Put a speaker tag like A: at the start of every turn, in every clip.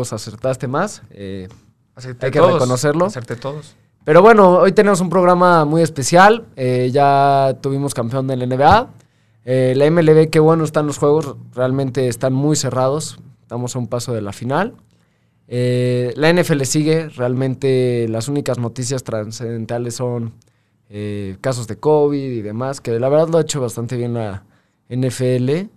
A: acertaste más. Eh, hay que
B: todos,
A: reconocerlo.
B: Acerté todos.
A: Pero bueno, hoy tenemos un programa muy especial. Eh, ya tuvimos campeón del NBA. Eh, la MLB, qué bueno están los juegos. Realmente están muy cerrados. Estamos a un paso de la final. Eh, la NFL sigue. Realmente las únicas noticias trascendentales son casos de COVID y demás. Que la verdad lo ha hecho bastante bien la NFL.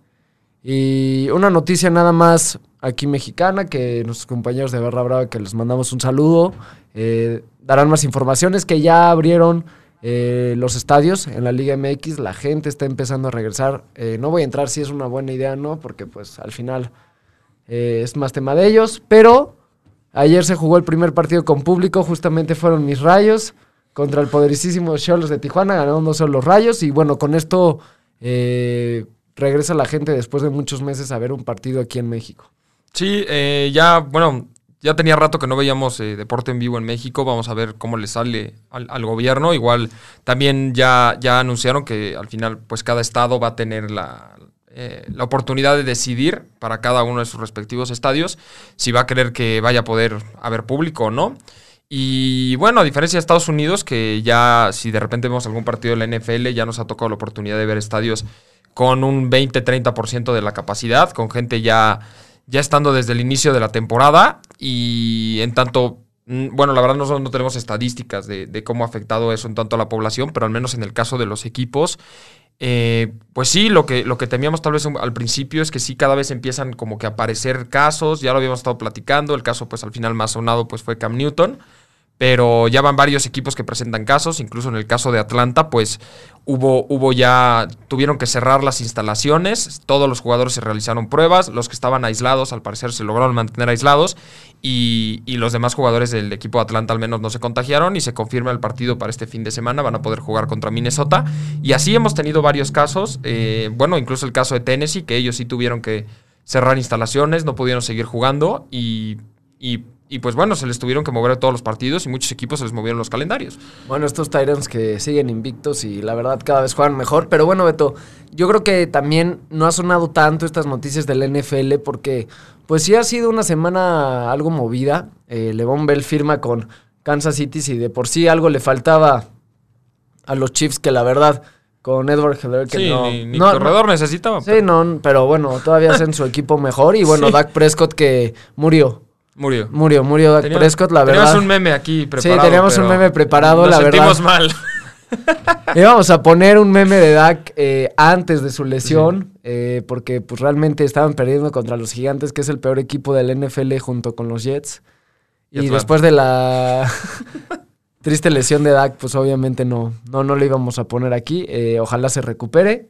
A: Y una noticia nada más aquí mexicana, que nuestros compañeros de Barra Brava, que les mandamos un saludo, eh, darán más informaciones, que ya abrieron eh, los estadios en la Liga MX, la gente está empezando a regresar. Eh, no voy a entrar si es una buena idea o no, porque pues al final es más tema de ellos, pero ayer se jugó el primer partido con público, justamente fueron mis rayos contra el poderosísimo Cholos de Tijuana, ganaron dos los rayos, y bueno, con esto... regresa la gente después de muchos meses a ver un partido aquí en México.
B: Sí, eh, ya, bueno, ya tenía rato que no veíamos eh, deporte en vivo en México. Vamos a ver cómo le sale al, gobierno. Igual también ya, ya anunciaron que al final, pues cada estado va a tener la, eh, la oportunidad de decidir para cada uno de sus respectivos estadios si va a querer que vaya a poder haber público o no. Y bueno, a diferencia de Estados Unidos, que ya si de repente vemos algún partido de la NFL, ya nos ha tocado la oportunidad de ver estadios con un 20-30% de la capacidad, con gente ya, ya estando desde el inicio de la temporada. Y en tanto, mm, bueno, la verdad nosotros no tenemos estadísticas de, cómo ha afectado eso en tanto a la población, pero al menos en el caso de los equipos, eh, pues sí, lo que, lo que temíamos tal vez al principio es que sí, cada vez empiezan como que a aparecer casos, ya lo habíamos estado platicando, el caso pues al final más sonado pues fue Cam Newton, pero ya van varios equipos que presentan casos, incluso en el caso de Atlanta, pues hubo, hubo ya, tuvieron que cerrar las instalaciones, todos los jugadores se realizaron pruebas, los que estaban aislados al parecer se lograron mantener aislados y, y los demás jugadores del equipo de Atlanta al menos no se contagiaron y se confirma el partido para este fin de semana, van a poder jugar contra Minnesota y así hemos tenido varios casos, eh, bueno, incluso el caso de Tennessee, que ellos sí tuvieron que cerrar instalaciones, no pudieron seguir jugando y... y y pues bueno, se les tuvieron que mover todos los partidos y muchos equipos se les movieron los calendarios.
A: Bueno, estos Tyrants que siguen invictos y la verdad cada vez juegan mejor. Pero bueno, Beto, yo creo que también no ha sonado tanto estas noticias del NFL porque pues sí ha sido una semana algo movida. Eh, Levon Bell firma con Kansas City y de por sí algo le faltaba a los Chiefs que la verdad con Edward Heller que
B: sí,
A: no,
B: ni, ni
A: no- no-
B: corredor necesitaba.
A: Sí, no, pero bueno, todavía hacen su equipo mejor. Y bueno,
B: Sí.
A: Dak Prescott que murió.
B: Murió.
A: Murió, murió Dak Prescott, la
B: teníamos
A: verdad.
B: un meme aquí preparado.
A: Sí, teníamos un meme preparado,
B: nos
A: la
B: sentimos
A: verdad.
B: mal.
A: Íbamos a poner un meme de Dak eh, antes de su lesión, eh, porque pues realmente estaban perdiendo contra los Gigantes, que es el peor equipo del NFL junto con los Jets.
B: Y
A: Y, después de la triste lesión de Dak, pues obviamente no, no, no le íbamos a poner aquí. Eh, ojalá se recupere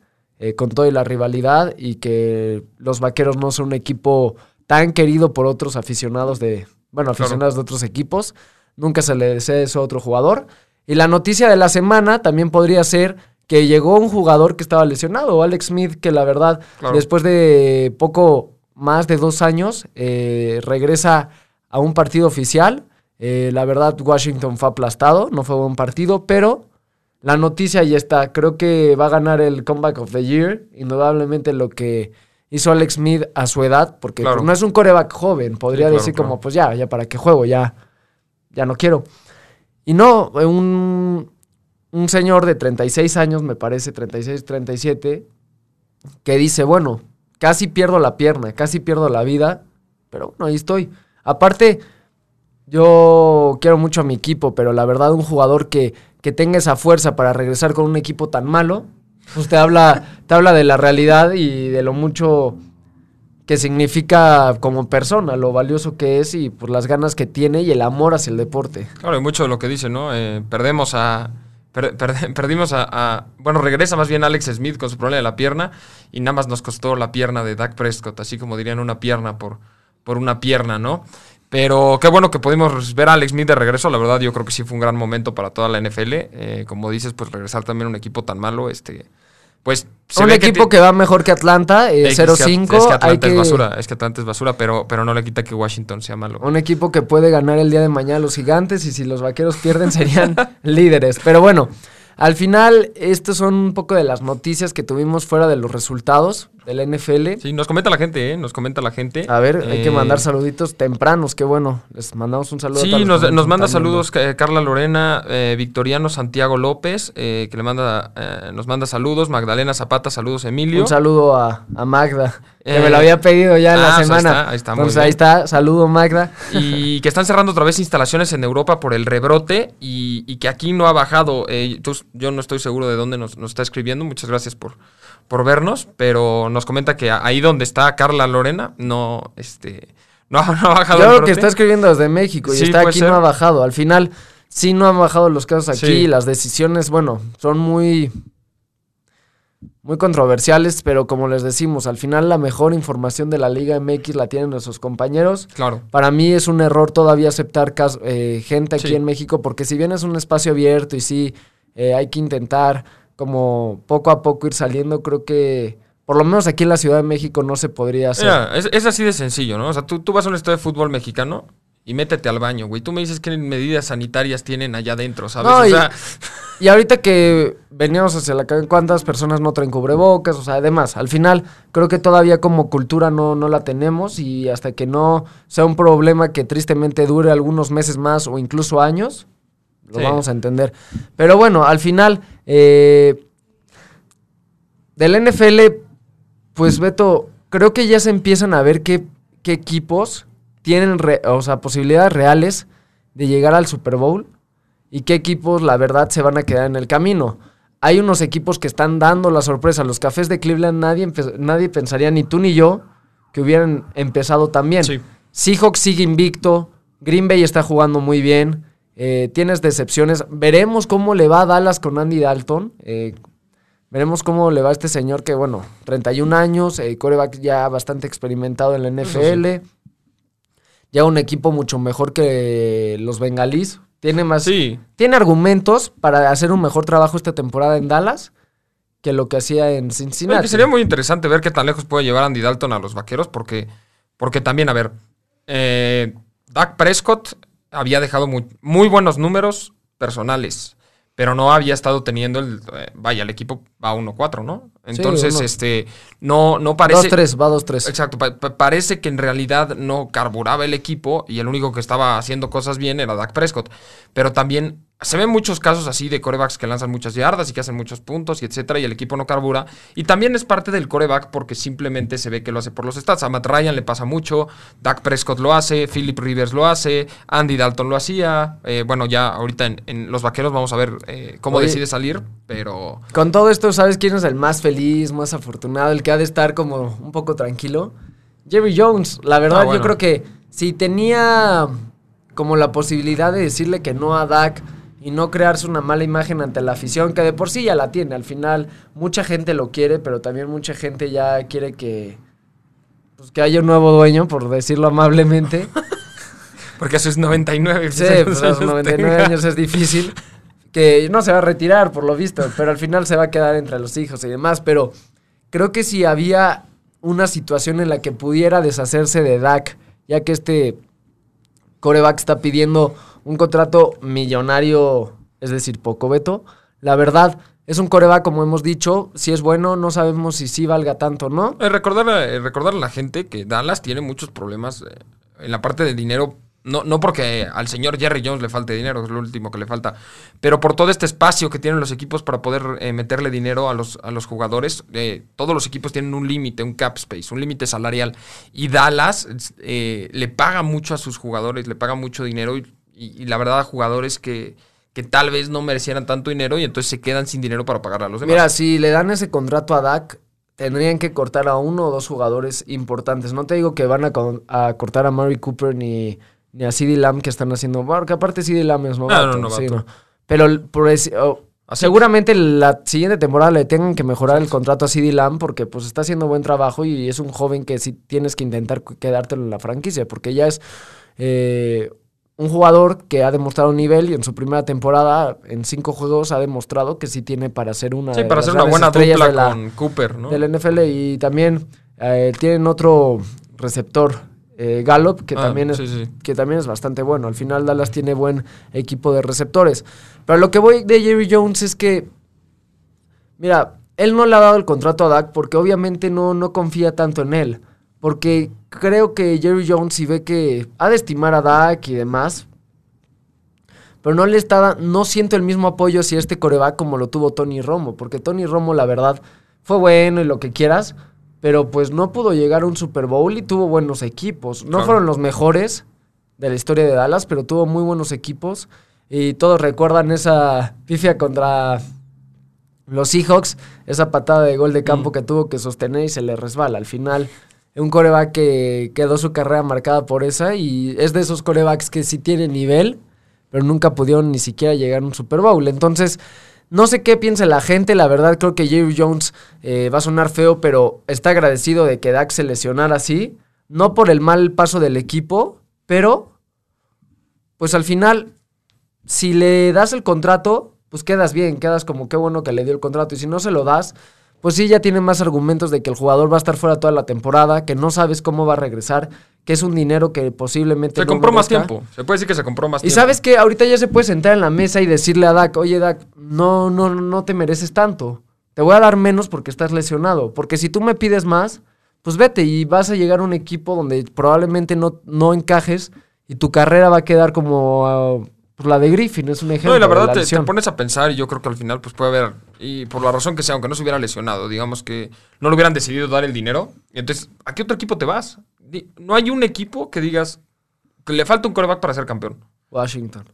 A: con toda la rivalidad y que los Vaqueros no son un equipo tan querido por otros aficionados de, bueno,
B: Claro.
A: aficionados de otros equipos. Nunca se le desea eso a otro jugador. Y la noticia de la semana también podría ser que llegó un jugador que estaba lesionado, Alex Smith, que la verdad,
B: Claro.
A: después de poco más de dos años, eh, regresa a un partido oficial. Eh, la verdad, Washington fue aplastado, no fue buen partido, pero la noticia ya está. Creo que va a ganar el Comeback of the Year, indudablemente lo que hizo Alex Smith a su edad, porque
B: Claro.
A: pues, no es un coreback joven, podría
B: Sí, claro,
A: decir como, pues ya, ya para qué juego, ya, ya no quiero. Y no, un, un señor de 36 años, me parece, 36, 37, que dice, bueno, casi pierdo la pierna, casi pierdo la vida, pero bueno, ahí estoy. Aparte, yo quiero mucho a mi equipo, pero la verdad un jugador que, que tenga esa fuerza para regresar con un equipo tan malo, pues te habla, te habla de la realidad y de lo mucho que significa como persona, lo valioso que es y por las ganas que tiene y el amor hacia el deporte.
B: Claro, y mucho de lo que dice, ¿no? Eh, perdemos a. per- per- perdimos a, a- Bueno, regresa más bien Alex Smith con su problema de la pierna y nada más nos costó la pierna de Dak Prescott, así como dirían una pierna por, por una pierna, ¿no? Pero qué bueno que pudimos ver a Alex Smith de regreso, la verdad yo creo que sí fue un gran momento para toda la NFL. Eh, como dices, pues regresar también a un equipo tan malo, este. Pues. se
A: un
B: ve
A: equipo que, va mejor que Atlanta, eh,
B: es que-
A: 0-5.
B: Es que
A: hay
B: Atlanta es
A: que-
B: basura, es que Atlanta es basura, pero, pero no le quita que Washington sea malo.
A: Un equipo que puede ganar el día de mañana a los gigantes y si los vaqueros pierden serían líderes. Pero bueno, al final, estas son un poco de las noticias que tuvimos fuera de los resultados. De la NFL.
B: Sí, nos comenta la gente, ¿eh? Nos comenta la gente.
A: A ver, hay que
B: Eh,
A: mandar saluditos tempranos, qué bueno. Les mandamos un saludo. a
B: Sí,
A: los
B: nos, nos manda saludos eh, Carla Lorena, eh, Victoriano Santiago López, eh, que le manda, nos manda saludos, Magdalena Zapata, saludos Emilio.
A: Un saludo a, a Magda, que me lo había pedido ya en
B: ah,
A: la
B: pues ahí
A: semana.
B: está, ahí está, muy
A: Entonces
B: bien.
A: ahí está, saludo Magda.
B: Y que están cerrando otra vez instalaciones en Europa por el rebrote y, y que aquí no ha bajado. Eh, tú- yo no estoy seguro de dónde nos, nos está escribiendo. Muchas gracias por, por vernos, pero nos comenta que ahí donde está Carla Lorena no, este, no, ha- no ha bajado el
A: creo que está escribiendo desde México y
B: Sí,
A: está aquí
B: ser.
A: no ha bajado. Al final, sí no han bajado los casos aquí.
B: Sí.
A: Las decisiones, bueno, son muy, muy controversiales, pero como les decimos, al final la mejor información de la Liga MX la tienen nuestros compañeros.
B: Claro.
A: Para mí es un error todavía aceptar eh, gente aquí
B: Sí.
A: en México, porque si bien es un espacio abierto y sí eh, hay que intentar como poco a poco ir saliendo, creo que por lo menos aquí en la Ciudad de México no se podría hacer.
B: Mira, es, es así de sencillo, ¿no? O sea, tú, tú vas a un estadio de fútbol mexicano y métete al baño, güey. Tú me dices qué medidas sanitarias tienen allá adentro, ¿sabes?
A: No,
B: o
A: y-
B: sea,
A: Y ahorita que veníamos hacia la calle, ¿cuántas personas no traen cubrebocas? O sea, además, al final creo que todavía como cultura no, no la tenemos y hasta que no sea un problema que tristemente dure algunos meses más o incluso años, lo
B: Sí.
A: vamos a entender. Pero bueno, al final, eh, del NFL, pues Beto, creo que ya se empiezan a ver qué, qué equipos tienen re- o sea, posibilidades reales de llegar al Super Bowl y qué equipos, la verdad, se van a quedar en el camino. Hay unos equipos que están dando la sorpresa. Los cafés de Cleveland, nadie, nadie pensaría, ni tú ni yo, que hubieran empezado también.
B: Sí.
A: Seahawks sigue invicto. Green Bay está jugando muy bien. Eh, tienes decepciones. Veremos cómo le va a Dallas con Andy Dalton. eh, veremos cómo le va a este señor que, bueno, 31 años, eh, coreback ya bastante experimentado en la NFL. Ya un equipo mucho mejor que los bengalís. Tiene más.
B: sí.
A: Tiene argumentos para hacer un mejor trabajo esta temporada en Dallas que lo que hacía en Cincinnati.
B: sería muy interesante ver qué tan lejos puede llevar Andy Dalton a los vaqueros, porque, porque también, a ver, eh, Dak Prescott había dejado muy, muy buenos números personales, pero no había estado teniendo el. eh, vaya, el equipo va 1-4, ¿no? Entonces, este, no, no parece.
A: 2-3, va 2-3.
B: Exacto, pa- pa- parece que en realidad no carburaba el equipo y el único que estaba haciendo cosas bien era Dak Prescott. Pero también se ven muchos casos así de corebacks que lanzan muchas yardas y que hacen muchos puntos y etcétera y el equipo no carbura. Y también es parte del coreback porque simplemente se ve que lo hace por los stats. A Matt Ryan le pasa mucho, Dak Prescott lo hace, Philip Rivers lo hace, Andy Dalton lo hacía. Eh, bueno, ya ahorita en, en los vaqueros vamos a ver eh, cómo
A: Oye.
B: decide salir, pero...
A: Con todo esto, ¿sabes quién es el más feliz, más afortunado, el que ha de estar como un poco tranquilo? Jerry Jones. La verdad,
B: Ah, bueno.
A: yo creo que si tenía como la posibilidad de decirle que no a Dak y no crearse una mala imagen ante la afición, que de por sí ya la tiene. Al final, mucha gente lo quiere, pero también mucha gente ya quiere que, pues, que haya un nuevo dueño, por decirlo amablemente.
B: Porque a sus 99
A: Sí, pues a los 99 años es difícil. Que no se va a retirar, por lo visto, pero al final se va a quedar entre los hijos y demás. Pero creo que si había una situación en la que pudiera deshacerse de Dak, ya que este coreback está pidiendo un contrato millonario, es decir, poco veto, la verdad es un coreback, como hemos dicho, si es bueno, no sabemos si sí valga tanto no.
B: Eh, recordar, eh, recordar a la gente que Dallas tiene muchos problemas eh, en la parte del dinero. No, no porque al señor Jerry Jones le falte dinero, es lo último que le falta, pero por todo este espacio que tienen los equipos para poder eh, meterle dinero a los, a los jugadores. todos los equipos tienen un límite, un cap space, un límite salarial. Y Dallas le paga mucho a sus jugadores, le paga mucho dinero y, y- y la verdad jugadores que, que tal vez no merecieran tanto dinero y entonces se quedan sin dinero para pagar a los demás.
A: Mira, si le dan ese contrato a Dak, tendrían que cortar a uno o dos jugadores importantes. No te digo que van a, a cortar a Murray Cooper ni, ni a CD Lamb que están haciendo. Porque aparte CD Lamb es novato.
B: no, novato.
A: sí, no. Pero por oh, seguramente la siguiente temporada le tengan que mejorar el contrato a CD Lamb porque pues está haciendo buen trabajo y es un joven que sí tienes que intentar quedártelo en la franquicia porque ya es eh, un jugador que ha demostrado un nivel y en su primera temporada, en cinco juegos, ha demostrado que sí tiene para ser una
B: Sí,
A: de
B: para
A: las
B: hacer una buena dupla
A: de la,
B: con Cooper, ¿no?
A: del NFL y también eh, tienen otro receptor, eh, Gallup, que,
B: Ah,
A: también es,
B: sí, sí.
A: que también es bastante bueno. Al final Dallas tiene buen equipo de receptores. Pero lo que voy de Jerry Jones es que, mira, él no le ha dado el contrato a Dak porque obviamente no, no confía tanto en él. Porque creo que Jerry Jones, si ve que ha de estimar a Dak y demás, pero no le está no siento el mismo apoyo hacia este coreback como lo tuvo Tony Romo, porque Tony Romo, la verdad, fue bueno y lo que quieras, pero pues no pudo llegar a un Super Bowl y tuvo buenos equipos. No fueron los mejores de la historia de Dallas, pero tuvo muy buenos equipos. Y todos recuerdan esa pifia contra los Seahawks, esa patada de gol de campo mm. que tuvo que sostener y se le resbala. Al final, un coreback que quedó su carrera marcada por esa y es de esos corebacks que sí tiene nivel, pero nunca pudieron ni siquiera llegar a un Super Bowl. Entonces, no sé qué piensa la gente, la verdad creo que Jerry Jones eh, va a sonar feo, pero está agradecido de que Dak se lesionara así, no por el mal paso del equipo, pero pues al final, si le das el contrato, pues quedas bien, quedas como qué bueno que le dio el contrato, y si no se lo das, pues sí, ya tiene más argumentos de que el jugador va a estar fuera toda la temporada, que no sabes cómo va a regresar, que es un dinero que posiblemente...
B: Se compró más tiempo, se puede decir que se compró más
A: tiempo. Y sabes que ahorita ya se puede sentar en la mesa y decirle a Dak, oye Dak, no, no, no te mereces tanto, te voy a dar menos porque estás lesionado, porque si tú me pides más, pues vete y vas a llegar a un equipo donde probablemente no, no encajes y tu carrera va a quedar como... Ah, pues la de Griffin es un ejemplo.
B: No, y la verdad te, pones a pensar y yo creo que al final pues puede haber, y por la razón que sea, aunque no se hubiera lesionado, digamos que no le hubieran decidido dar el dinero, entonces, ¿a qué otro equipo te vas? No hay un equipo que digas que le falta un coreback para ser campeón.
A: Washington.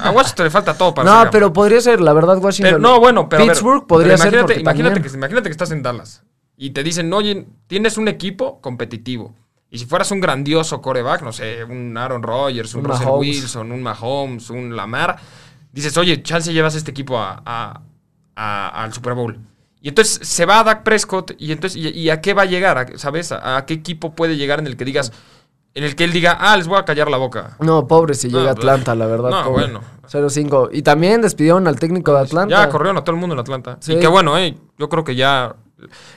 B: A Washington le falta todo para
A: no, ser No, pero podría ser, la verdad, Washington.
B: no, bueno, pero.
A: Pittsburgh podría ser.
B: Imagínate, que, imagínate que estás en Dallas y te dicen, oye, tienes un equipo competitivo y si fueras un grandioso coreback, no sé, un Aaron Rodgers, un, Russell Wilson, un Mahomes, un Lamar, dices, oye, chance llevas este equipo a, al Super Bowl. Y entonces se va a Dak Prescott y entonces, ¿y, a qué va a llegar? ¿Sabes? ¿A, qué equipo puede llegar en el que digas, en el que él diga, ah, les voy a callar la boca?
A: No, pobre si llega a Atlanta, la verdad. No, bueno. 0-5. Y también despidieron al técnico de Atlanta.
B: Ya corrieron a todo el mundo en Atlanta. Sí. Y qué bueno, eh. Yo creo que ya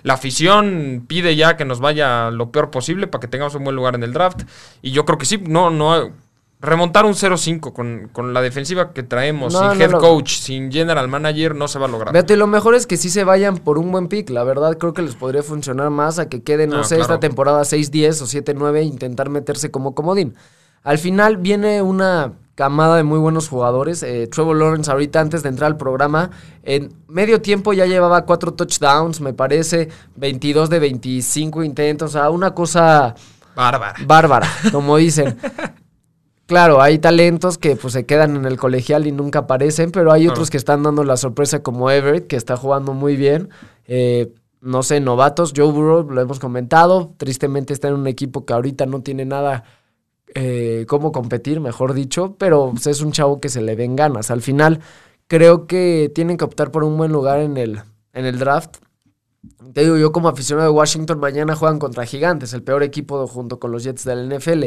B: la afición pide ya que nos vaya lo peor posible para que tengamos un buen lugar en el draft. Y yo creo que sí, no, no. Remontar un 0-5 con, con, la defensiva que traemos, sin head coach, sin general manager, no se va a lograr.
A: Vete, lo mejor es que sí se vayan por un buen pick. La verdad, creo que les podría funcionar más a que queden, no, sé, esta temporada 6-10 o 7-9 e intentar meterse como comodín. Al final viene una camada de muy buenos jugadores. Eh, Trevor Lawrence ahorita antes de entrar al programa, en medio tiempo ya llevaba cuatro touchdowns, me parece, 22 de 25 intentos, o sea, una cosa...
B: Bárbara.
A: Bárbara, como dicen. Claro, hay talentos que pues se quedan en el colegial y nunca aparecen, pero hay otros que están dando la sorpresa como Everett, que está jugando muy bien. Eh, no sé, novatos, Joe Burrow, lo hemos comentado, tristemente está en un equipo que ahorita no tiene nada eh, cómo competir, mejor dicho, pero pues, es un chavo que se le den ganas. Al final, creo que tienen que optar por un buen lugar en el, en el draft. Te digo, yo como aficionado de Washington, mañana juegan contra Gigantes, el peor equipo junto con los Jets del NFL.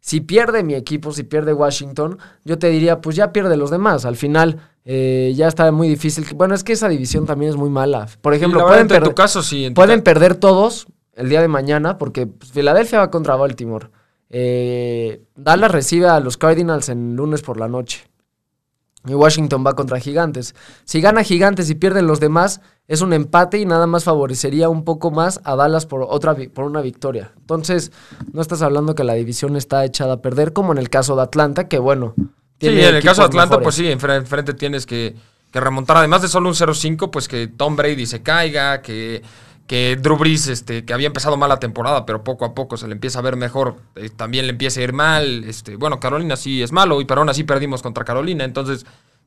A: Si pierde mi equipo, si pierde Washington, yo te diría, pues ya pierde los demás. Al final, eh, ya está muy difícil. Bueno, es que esa división también es muy mala. Por ejemplo, pueden,
B: tu caso, sí,
A: pueden perder todos el día de mañana, porque pues, Filadelfia va contra Baltimore. Eh, Dallas recibe a los Cardinals en lunes por la noche. Y Washington va contra Gigantes. Si gana Gigantes y pierden los demás, es un empate y nada más favorecería un poco más a Dallas por, otra, por una victoria. Entonces, no estás hablando que la división está echada a perder, como en el caso de Atlanta, que bueno.
B: sí, en el caso de Atlanta, pues sí, enfrente tienes que, que remontar, además de solo un 0-5, pues que Tom Brady se caiga, que que Drew Brees, este, que había empezado mal la temporada, pero poco a poco se le empieza a ver mejor, eh, también le empieza a ir mal. Este, bueno, Carolina sí es malo, y pero aún así perdimos contra Carolina, entonces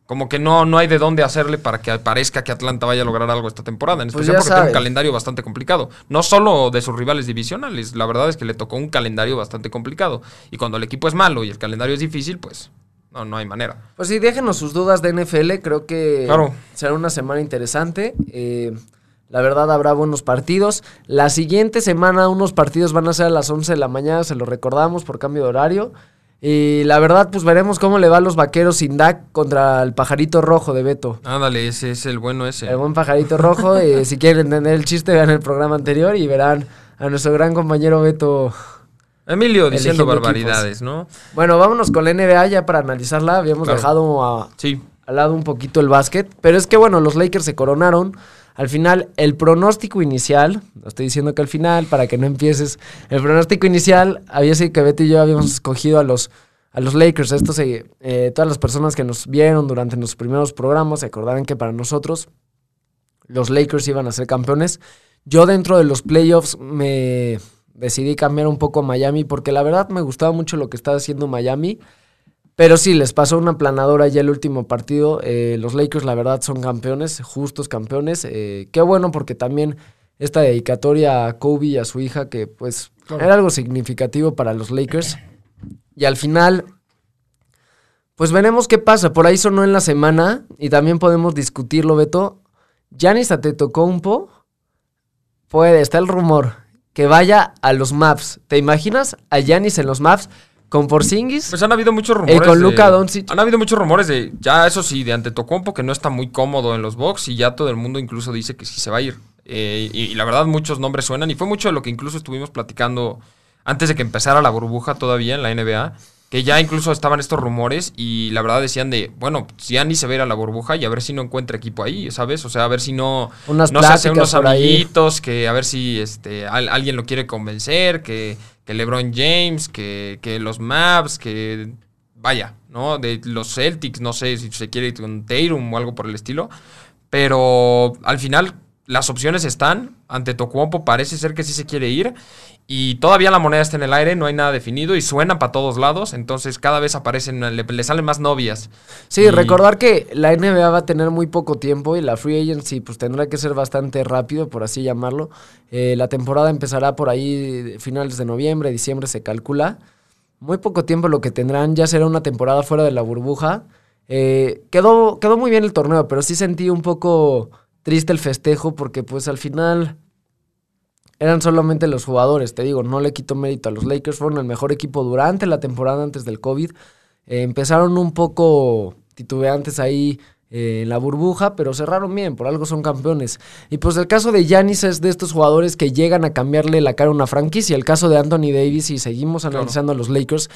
B: como que no, no hay de dónde hacerle para que parezca que Atlanta vaya a lograr algo esta temporada, en pues especial porque tiene un calendario bastante complicado. No solo de sus rivales divisionales, la verdad es que le tocó un calendario bastante complicado. Y cuando el equipo es malo y el calendario es difícil, pues no, no hay manera.
A: Pues sí, déjenos sus dudas de NFL, creo que será una semana interesante. Eh, la verdad habrá buenos partidos. La siguiente semana unos partidos van a ser a las 11 de la mañana, se lo recordamos por cambio de horario. Y la verdad, pues veremos cómo le va a los vaqueros sin DAC contra el pajarito rojo de Beto.
B: Ándale, ese es el bueno ese.
A: El buen pajarito rojo. si quieren entender el chiste, vean el programa anterior y verán a nuestro gran compañero Beto.
B: Emilio diciendo barbaridades, ¿no?
A: Bueno, vámonos con la NBA ya para analizarla. Habíamos dejado a,
B: sí.
A: al lado un poquito el básquet. Pero es que bueno, los Lakers se coronaron Al final, el pronóstico inicial, estoy diciendo que al final, para que no empieces, el pronóstico inicial había sido que Betty y yo habíamos escogido a los, a los Lakers. Esto se, eh, todas las personas que nos vieron durante los primeros programas se acordarán que para nosotros los Lakers iban a ser campeones. Yo dentro de los playoffs me decidí cambiar un poco a Miami porque la verdad me gustaba mucho lo que estaba haciendo Miami. Pero sí, les pasó una planadora ya el último partido. Eh, los Lakers, la verdad, son campeones, justos campeones. Eh, qué bueno, porque también esta dedicatoria a Kobe y a su hija, que pues era algo significativo para los Lakers. Y al final, pues veremos qué pasa. Por ahí sonó en la semana y también podemos discutirlo, Beto. Giannis Antetokounmpo puede, está el rumor, que vaya a los Maps. ¿Te imaginas a Giannis en los Maps? Con Porzingis.
B: Pues han habido muchos rumores.
A: Y con Luka Doncic.
B: Han habido muchos rumores de, ya eso sí, de Antetokounmpo que no está muy cómodo en los box y ya todo el mundo incluso dice que sí se va a ir. Eh, y, la verdad muchos nombres suenan y fue mucho de lo que incluso estuvimos platicando antes de que empezara la burbuja todavía en la NBA, que ya incluso estaban estos rumores y la verdad decían de, bueno, si ni se ve a la burbuja y a ver si no encuentra equipo ahí, ¿sabes? O sea, a ver si no,
A: Unas
B: no se hace unos amiguitos, que a ver si este, al- alguien lo quiere convencer, que, que LeBron James, que, que los Mavs, que vaya, ¿no? De los Celtics, no sé si se quiere ir con Tatum o algo por el estilo. Pero al final las opciones están. Ante Tocuompo parece ser que sí se quiere ir. Y todavía la moneda está en el aire, no hay nada definido y suena para todos lados. Entonces cada vez aparecen, le, le salen más novias.
A: Sí,
B: Y-
A: recordar que la NBA va a tener muy poco tiempo y la free agency pues tendrá que ser bastante rápido, por así llamarlo. Eh, la temporada empezará por ahí finales de noviembre, diciembre se calcula. Muy poco tiempo lo que tendrán, ya será una temporada fuera de la burbuja. Eh, quedó, quedó muy bien el torneo, pero sí sentí un poco triste el festejo porque pues al final eran solamente los jugadores, te digo, no le quito mérito a los Lakers, fueron el mejor equipo durante la temporada antes del COVID. Eh, empezaron un poco titubeantes ahí eh, en la burbuja, pero cerraron bien, por algo son campeones. Y pues el caso de Giannis es de estos jugadores que llegan a cambiarle la cara a una franquicia. El caso de Anthony Davis, y seguimos analizando a los Lakers,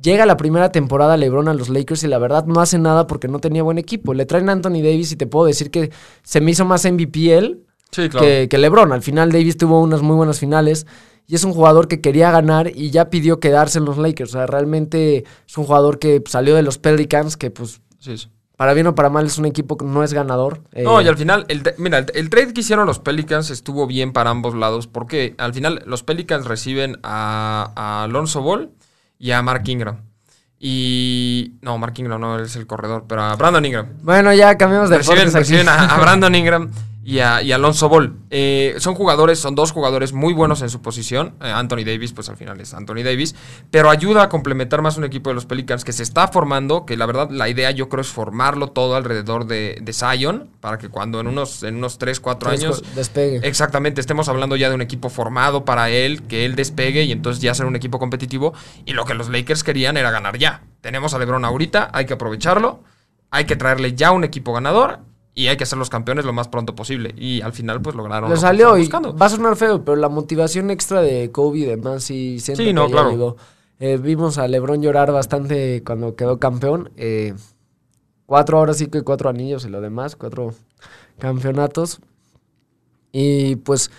A: llega la primera temporada LeBron a los Lakers y la verdad no hace nada porque no tenía buen equipo. Le traen a Anthony Davis y te puedo decir que se me hizo más MVP él
B: Sí, claro.
A: que, que LeBron. Al final Davis tuvo unas muy buenas finales y es un jugador que quería ganar y ya pidió quedarse en los Lakers. O sea, realmente es un jugador que salió de los Pelicans, que pues
B: Sí, sí.
A: Para bien o para mal es un equipo que no es ganador. Eh,
B: No, y al final, el, mira, el, el trade que hicieron los Pelicans estuvo bien para ambos lados, porque al final los Pelicans reciben a, a Alonso Ball y a Mark Ingram. Y. No, Mark Ingram no es el corredor, pero a Brandon Ingram.
A: Bueno, ya cambiamos de
B: Reciben, reciben a, a Brandon Ingram y a, y Alonso Ball. Eh, son jugadores, son dos jugadores muy buenos en su posición. Eh, Anthony Davis, pues al final es Anthony Davis. Pero ayuda a complementar más un equipo de los Pelicans que se está formando. Que la verdad, la idea yo creo es formarlo todo alrededor de, de Zion. Para que cuando en unos, en unos 3, 4
A: Tres
B: años.
A: co- Despegue.
B: Exactamente, estemos hablando ya de un equipo formado para él, que él despegue y entonces ya ser un equipo competitivo. Y lo que los Lakers querían era ganar ya. Tenemos a LeBron ahorita, hay que aprovecharlo, hay que traerle ya un equipo ganador y hay que ser los campeones lo más pronto posible. Y al final, pues lograron. Lo
A: salió y
B: buscando.
A: va a sonar feo, pero la motivación extra de Kobe y demás sí siento
B: Sí,
A: que
B: no, claro.
A: llegó. Eh, vimos a LeBron llorar bastante cuando quedó campeón. Eh, cuatro horas sí que cuatro anillos y lo demás, cuatro campeonatos. Y pues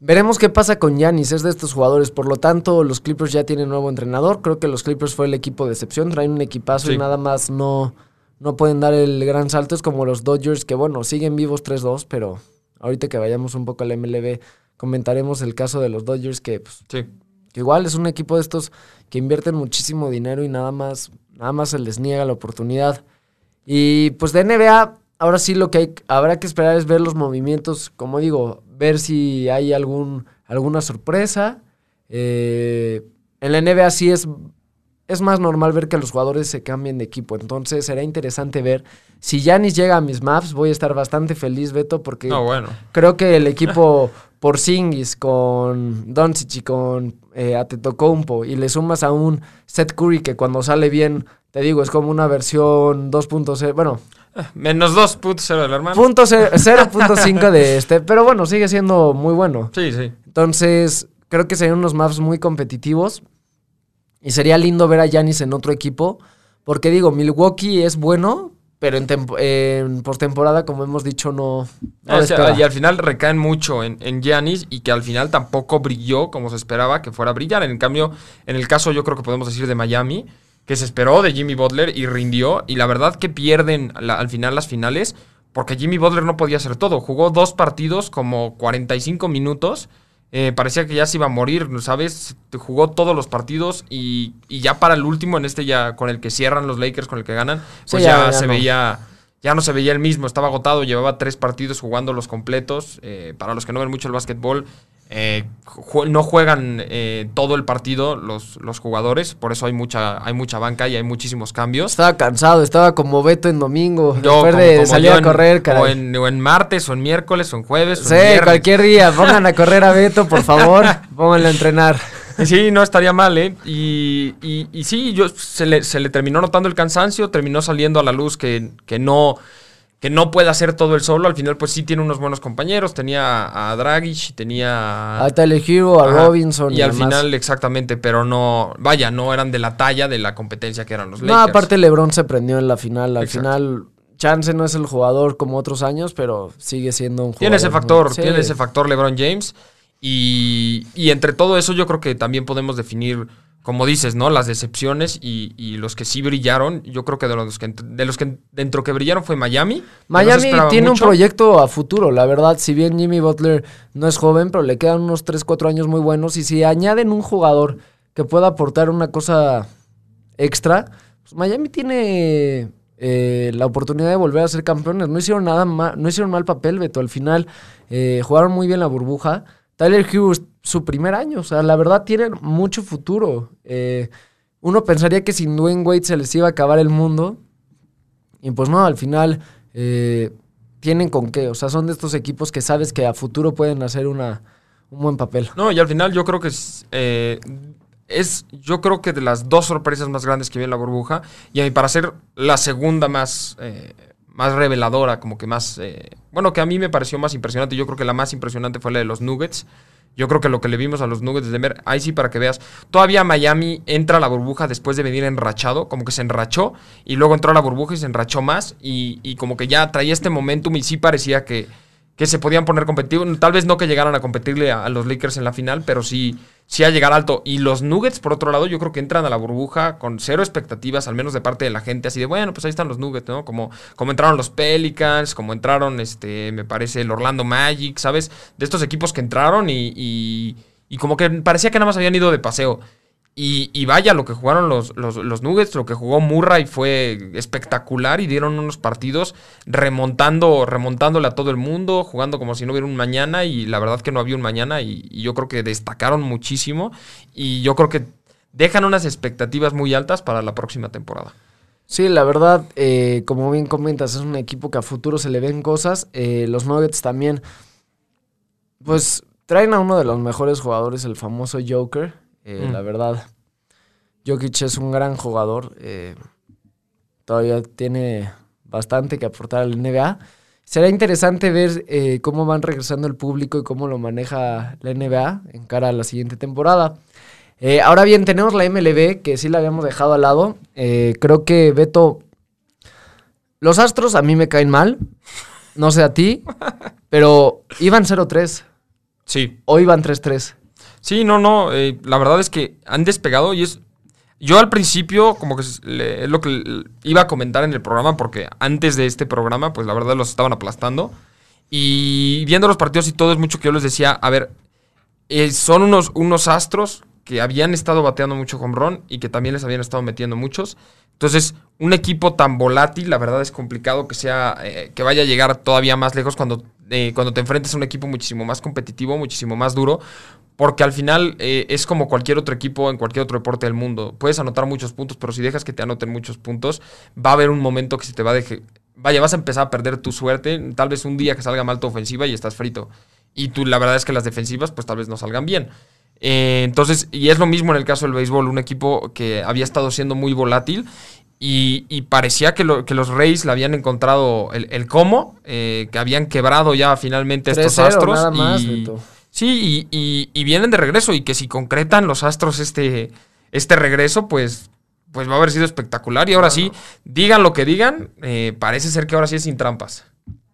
A: veremos qué pasa con Giannis, es de estos jugadores. Por lo tanto, los Clippers ya tienen nuevo entrenador. Creo que los Clippers fue el equipo de excepción, traen un equipazo
B: Sí.
A: y nada más no, no pueden dar el gran salto. Es como los Dodgers, que bueno, siguen vivos 3-2, pero ahorita que vayamos un poco al MLB, comentaremos el caso de los Dodgers, que pues,
B: Sí.
A: que igual es un equipo de estos que invierten muchísimo dinero y nada más, nada más se les niega la oportunidad. Y pues de NBA, ahora sí lo que hay, habrá que esperar es ver los movimientos, como digo, ver si hay algún, alguna sorpresa. Eh, en la NBA sí es, es más normal ver que los jugadores se cambien de equipo, entonces será interesante ver. Si Giannis llega a mis maps, voy a estar bastante feliz, Beto, porque
B: No, bueno.
A: Creo que el equipo Porzingis con Doncic y con eh, Antetokounmpo y le sumas a un Seth Curry que cuando sale bien, te digo, es como una versión 2.0, bueno,
B: Menos 2.0 del hermano.
A: punto ce- 0.5 de este, pero bueno, sigue siendo muy bueno.
B: Sí, sí.
A: Entonces, creo que serían unos maps muy competitivos y sería lindo ver a Giannis en otro equipo, porque digo, Milwaukee es bueno, pero en, en postemporada, como hemos dicho, no.
B: y al final recaen mucho en, Giannis y que al final tampoco brilló como se esperaba que fuera a brillar. En cambio, en el caso, yo creo que podemos decir de Miami, que se esperó de Jimmy Butler y rindió. Y la verdad que pierden al final las finales porque Jimmy Butler no podía hacer todo. Jugó dos partidos como 45 minutos. Eh, parecía que ya se iba a morir, ¿sabes? Jugó todos los partidos y, ya para el último, en este ya con el que cierran los Lakers, con el que ganan, pues ya, se veía, ya no se veía el mismo, estaba agotado, llevaba tres partidos jugando los completos. Eh, para los que no ven mucho el básquetbol, eh, no juegan eh, todo el partido los, los, jugadores, por eso hay mucha, hay mucha banca y hay muchísimos cambios.
A: Estaba cansado, estaba como Beto en domingo, después de salir a correr,
B: O en, martes, o en miércoles, o en jueves.
A: sí, cualquier día, pongan a correr a Beto, por favor, pónganlo a entrenar.
B: Sí, no estaría mal, ¿eh? Y, y, sí, yo, se, le, se le terminó notando el cansancio, terminó saliendo a la luz que, que no que no puede hacer todo el solo. Al final, pues sí tiene unos buenos compañeros. Tenía a Dragic, tenía
A: a Telehiro, a Robinson.
B: Y, al final, exactamente, pero no, vaya, no eran de la talla de la competencia que eran los Lakers.
A: No, aparte LeBron se prendió en la final. Al final, Chance no es el jugador como otros años, pero sigue siendo un jugador.
B: Tiene ese factor, tiene ese factor LeBron James. Y, y entre todo eso, yo creo que también podemos definir como dices, ¿no? Las decepciones y, los que sí brillaron, yo creo que de los que, de los que dentro que brillaron fue Miami.
A: Miami tiene un proyecto a futuro, la verdad, si bien Jimmy Butler no es joven, pero le quedan unos 3, 4 años muy buenos y si añaden un jugador que pueda aportar una cosa extra, pues Miami tiene eh, la oportunidad de volver a ser campeones. No hicieron nada mal, no hicieron mal papel, Beto, al final eh, jugaron muy bien la burbuja. Tyler Hughes su primer año. O sea, la verdad tienen mucho futuro. Eh, uno pensaría que sin Dwayne Wade se les iba a acabar el mundo. Y pues no, al final eh, tienen con qué. O sea, son de estos equipos que sabes que a futuro pueden hacer una, un buen papel.
B: No, y al final yo creo que es, eh, yo creo que de las dos sorpresas más grandes que viene la burbuja, y a mí para ser la segunda más, más reveladora, como que más, bueno, que a mí me pareció más impresionante, yo creo que la más impresionante fue la de los Nuggets. Yo creo que lo que le vimos a los Nuggets de Denver, ahí sí para que veas, todavía Miami entra a la burbuja después de venir enrachado, como que se enrachó y luego entró a la burbuja y se enrachó más y, y como que ya traía este momentum y sí parecía que, que se podían poner competitivos. Tal vez no que llegaran a competirle a, los Lakers en la final, pero sí, sí a llegar alto. Y los Nuggets, por otro lado, yo creo que entran a la burbuja con cero expectativas, al menos de parte de la gente, así de, bueno, pues ahí están los Nuggets, ¿no? Como, como entraron los Pelicans, como entraron, este, me parece, el Orlando Magic, ¿sabes? De estos equipos que entraron y, y, y como que parecía que nada más habían ido de paseo. Y, vaya, lo que jugaron los, los, Nuggets, lo que jugó Murray fue espectacular y dieron unos partidos remontando, remontándole a todo el mundo, jugando como si no hubiera un mañana y la verdad que no había un mañana y, yo creo que destacaron muchísimo y yo creo que dejan unas expectativas muy altas para la próxima temporada.
A: Sí, la verdad, eh, como bien comentas, es un equipo que a futuro se le ven cosas. Eh, los Nuggets también, pues traen a uno de los mejores jugadores, el famoso Joker. Eh, la mm. verdad, Jokic es un gran jugador. Eh, todavía tiene bastante que aportar al NBA. Será interesante ver eh, cómo van regresando el público y cómo lo maneja la NBA en cara a la siguiente temporada. ahora bien, tenemos la MLB, que sí la habíamos dejado al lado. creo que Beto. Los Astros a mí me caen mal. No sé a ti. pero iban 0-3.
B: Sí.
A: O iban 3-3.
B: Sí, no, no. Eh, la verdad es que han despegado y es. Yo al principio, como que es lo que iba a comentar en el programa, porque antes de este programa, pues la verdad los estaban aplastando. Y viendo los partidos y todo, es mucho que yo les decía, a ver, eh, son unos, unos astros que habían estado bateando mucho con Ron y que también les habían estado metiendo muchos. Entonces, un equipo tan volátil, la verdad es complicado que sea, eh, que vaya a llegar todavía más lejos cuando, cuando te enfrentes a un equipo muchísimo más competitivo, muchísimo más duro, porque al final eh, es como cualquier otro equipo en cualquier otro deporte del mundo. Puedes anotar muchos puntos, pero si dejas que te anoten muchos puntos, va a haber un momento que se te va a dejar... Vaya, vas a empezar a perder tu suerte. Tal vez un día que salga mal tu ofensiva y estás frito. Y tú, la verdad es que las defensivas, pues tal vez no salgan bien. Eh, entonces, y es lo mismo en el caso del béisbol, un equipo que había estado siendo muy volátil y, parecía que, que, los Reyes le habían encontrado el, cómo, eh, que habían quebrado ya finalmente estos astros.
A: Nada más,
B: Sí, y, y, vienen de regreso y que si concretan los Astros este, este regreso, pues pues va a haber sido espectacular. Y ahora sí, digan lo que digan, eh, parece ser que ahora sí es sin trampas.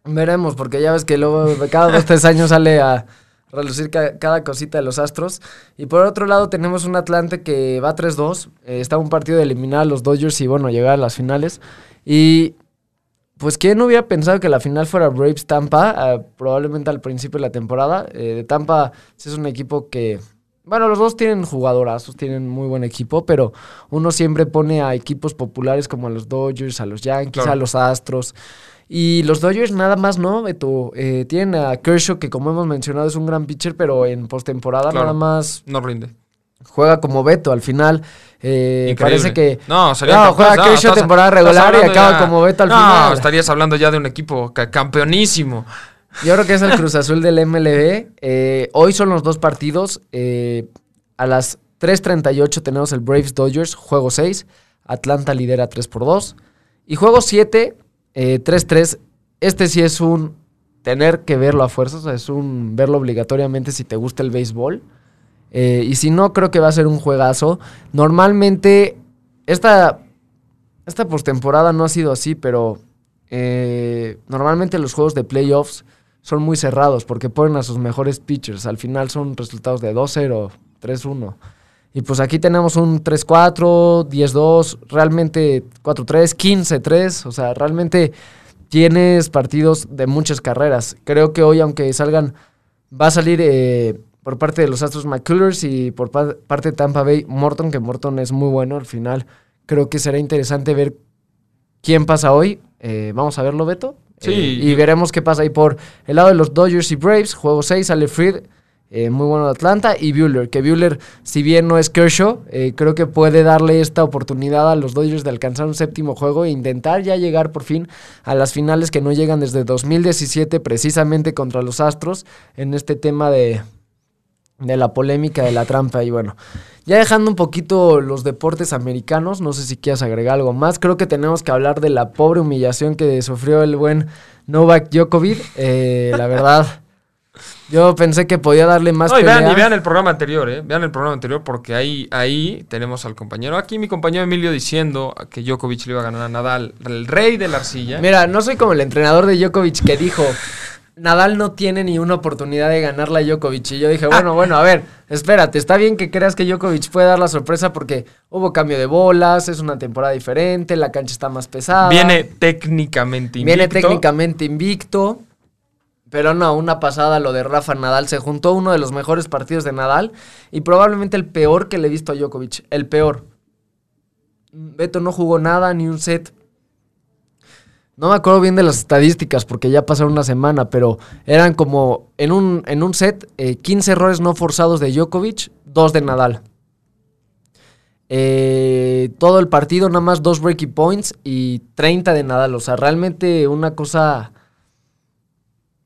A: Veremos, porque ya ves que luego cada dos, tres años sale a relucir cada cosita de los Astros. Y por otro lado tenemos un Atlante que va 3-2. Eh, está un partido de eliminar a los Dodgers y bueno, llegar a las finales. Y pues quién hubiera pensado que la final fuera Braves Tampa, ah, probablemente al principio de la temporada. Eh, de Tampa es un equipo que, bueno, los dos tienen jugadorazos, tienen muy buen equipo, pero uno siempre pone a equipos populares como a los Dodgers, a los Yankees, a los Astros. Y los Dodgers nada más no, Beto. Eh, tienen a Kershaw, que como hemos mencionado es un gran pitcher, pero en postemporada nada más...
B: No rinde.
A: Juega como Beto al final. Eh, parece que.
B: No,
A: no juega Kershaw temporada regular y acaba como Beto al final. No,
B: estarías hablando ya de un equipo campeonísimo.
A: Yo creo que es el Cruz Azul del MLB. Eh, hoy son los dos partidos. a las 3.38 tenemos el Braves Dodgers, juego 6. Atlanta lidera 3 por 2. Y juego 7, 3-3, eh, este sí es un tener que verlo a fuerzas, es un verlo obligatoriamente si te gusta el béisbol. Eh, y si no, creo que va a ser un juegazo. Normalmente, esta, esta postemporada no ha sido así, pero eh, normalmente los juegos de playoffs son muy cerrados porque ponen a sus mejores pitchers. Al final son resultados de 2-0, 3-1. Y pues aquí tenemos un 3-4, 10-2, realmente 4-3, 15-3. O sea, realmente tienes partidos de muchas carreras. Creo que hoy, aunque salgan, va a salir eh, por parte de los Astros McCullers y por parte de Tampa Bay Morton, que Morton es muy bueno al final. Creo que será interesante ver quién pasa hoy. Eh, vamos a verlo, Beto.
B: Sí.
A: Eh, y veremos qué pasa ahí por el lado de los Dodgers y Braves. Juego 6, sale Fried. Eh, muy bueno de Atlanta, y Bueller, que Bueller, si bien no es Kershaw, eh, creo que puede darle esta oportunidad a los Dodgers de alcanzar un séptimo juego e intentar ya llegar por fin a las finales que no llegan desde 2017, precisamente contra los Astros, en este tema de, de la polémica de la trampa. Y bueno, ya dejando un poquito los deportes americanos, no sé si quieras agregar algo más, creo que tenemos que hablar de la pobre humillación que sufrió el buen Novak Djokovic. Eh, la verdad... Yo pensé que podía darle más
B: no, y vean, y vean, el programa anterior, ¿eh? Vean el programa anterior porque ahí, ahí tenemos al compañero. Aquí mi compañero Emilio diciendo que Djokovic le iba a ganar a Nadal, el rey de la arcilla.
A: Mira, no soy como el entrenador de Djokovic que dijo, Nadal no tiene ni una oportunidad de ganarla a Djokovic. Y yo dije, bueno, bueno, a ver, espérate, está bien que creas que Djokovic puede dar la sorpresa porque hubo cambio de bolas, es una temporada diferente, la cancha está más pesada.
B: Viene técnicamente invicto.
A: Viene técnicamente invicto. Pero no, una pasada lo de Rafa Nadal. Se juntó uno de los mejores partidos de Nadal y probablemente el peor que le he visto a Djokovic. El peor. Beto no jugó nada, ni un set. No me acuerdo bien de las estadísticas porque ya pasaron una semana, pero eran como en un, en un set 15 eh, errores no forzados de Djokovic, 2 de Nadal. Eh, todo el partido, nada más dos breaking points y 30 de Nadal. O sea, realmente una cosa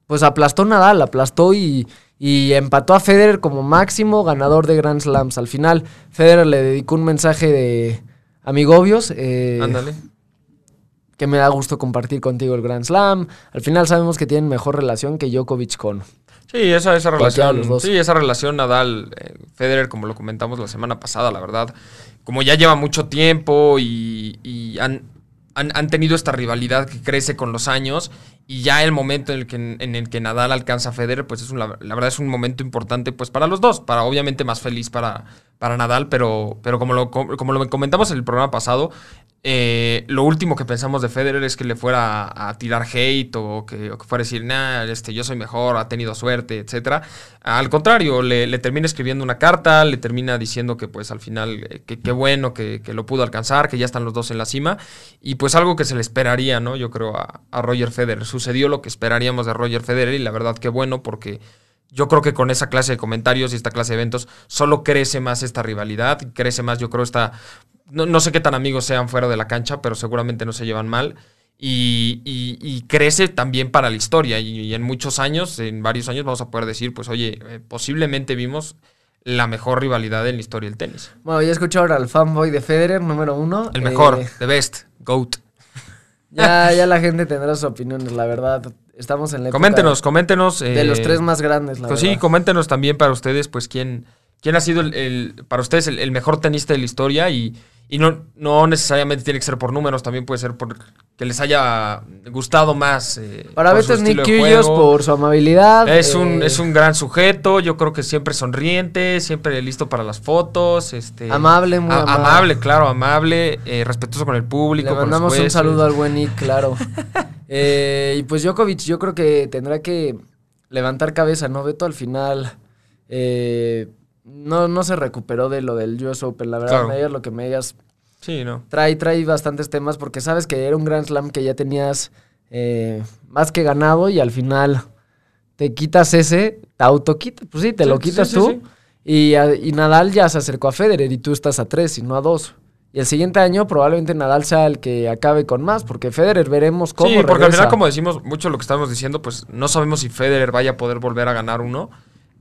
A: pues aplastó Nadal, aplastó y, empató a Federer como máximo ganador de Grand Slams. Al final, Federer le dedicó un mensaje de amigobios.
B: Eh, Ándale.
A: Que me da gusto compartir contigo el Grand Slam. Al final sabemos que tienen mejor relación que Djokovic con.
B: Sí, esa, esa relación. Sí, esa relación Nadal-Federer, como lo comentamos la semana pasada, la verdad. Como ya lleva mucho tiempo y, han, han, tenido esta rivalidad que crece con los años y ya el momento en el que, en el que Nadal alcanza a Federer, pues es la verdad es un momento importante pues para los dos, para obviamente más feliz para, para Nadal, pero, pero como, lo, como lo comentamos en el programa pasado, eh, lo último que pensamos de Federer es que le fuera a, tirar hate o que, fuera a decir, nah, este, yo soy mejor, ha tenido suerte, etc. Al contrario, le, termina escribiendo una carta, le termina diciendo que pues al final, eh, qué bueno que, lo pudo alcanzar, que ya están los dos en la cima, y pues algo que se le esperaría, ¿no? Yo creo a, a Roger Federer. Sucedió lo que esperaríamos de Roger Federer y la verdad que bueno porque yo creo que con esa clase de comentarios y esta clase de eventos solo crece más esta rivalidad, crece más, yo creo, esta... No, sé qué tan amigos sean fuera de la cancha, pero seguramente no se llevan mal. Y, crece también para la historia. Y, en muchos años, en varios años, vamos a poder decir, pues oye, eh, posiblemente vimos la mejor rivalidad en la historia del tenis.
A: Bueno, ya escucho ahora al fanboy de Federer, número uno.
B: El mejor, eh, the best, GOAT.
A: Ya, ya la gente tendrá sus opiniones, la verdad. Estamos en la
B: Coméntenos, coméntenos.
A: de los eh, tres más grandes, la
B: pues Sí, coméntenos también para ustedes, pues, quién, quién ha sido el, para ustedes el, mejor tenista de la historia y, Y no, no necesariamente tiene que ser por números, también puede ser por que les haya gustado más. eh,
A: Para
B: por su
A: Beto es Nick
B: juego.
A: por su amabilidad.
B: Es un,
A: eh,
B: es un gran sujeto, yo creo que siempre sonriente, siempre listo para las fotos. Este,
A: Amable, muy
B: a-
A: amable.
B: claro, amable, eh, respetuoso con el público.
A: Le
B: con los
A: mandamos un saludo al buen Nick, claro. Eh, y pues Djokovic yo creo que tendrá que levantar cabeza, ¿no? Beto al final eh, no, no se recuperó de lo del US Open. La verdad,
B: Claro.
A: me digas lo que me digas.
B: Sí, ¿no?
A: Trae, trae bastantes temas porque sabes que era un Grand Slam que ya tenías eh, más que ganado y al final te quitas ese, te autoquita. Pues sí, te
B: Sí,
A: lo quitas
B: sí,
A: tú.
B: sí.
A: Y, y Nadal ya se acercó a Federer y tú estás a tres y no a dos. Y el siguiente año probablemente Nadal sea el que acabe con más, porque Federer veremos cómo
B: Sí, porque al
A: regresa.
B: final, como decimos, mucho lo que estamos diciendo, pues no sabemos si Federer vaya a poder volver a ganar uno,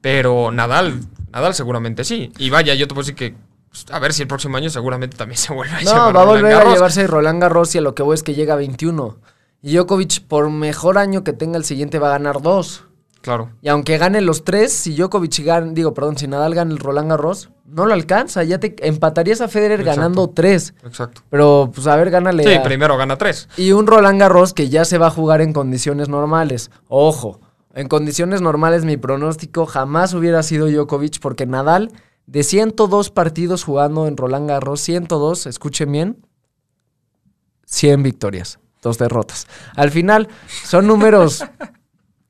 B: pero Nadal, Nadal seguramente sí. Y vaya, yo te puedo decir que, pues, a ver si el próximo año seguramente también se vuelve a
A: No,
B: llevar
A: va a
B: Roland
A: volver a llevarse Roland Garros y a lo que voy es que llega a 21. Y Djokovic, por mejor año que tenga el siguiente, va a ganar dos.
B: Claro.
A: Y aunque gane los tres, si Djokovic gana, digo, perdón, si Nadal gana el Roland Garros, no lo alcanza. Ya te empatarías a Federer
B: Exacto.
A: ganando tres.
B: Exacto.
A: Pero, pues, a ver, gánale.
B: Sí,
A: a-
B: primero gana tres.
A: Y un Roland Garros que ya se va a jugar en condiciones normales. Ojo, en condiciones normales mi pronóstico jamás hubiera sido Djokovic porque Nadal de 102 partidos jugando en Roland Garros, 102, escuchen bien, 100 victorias, dos derrotas. Al final son números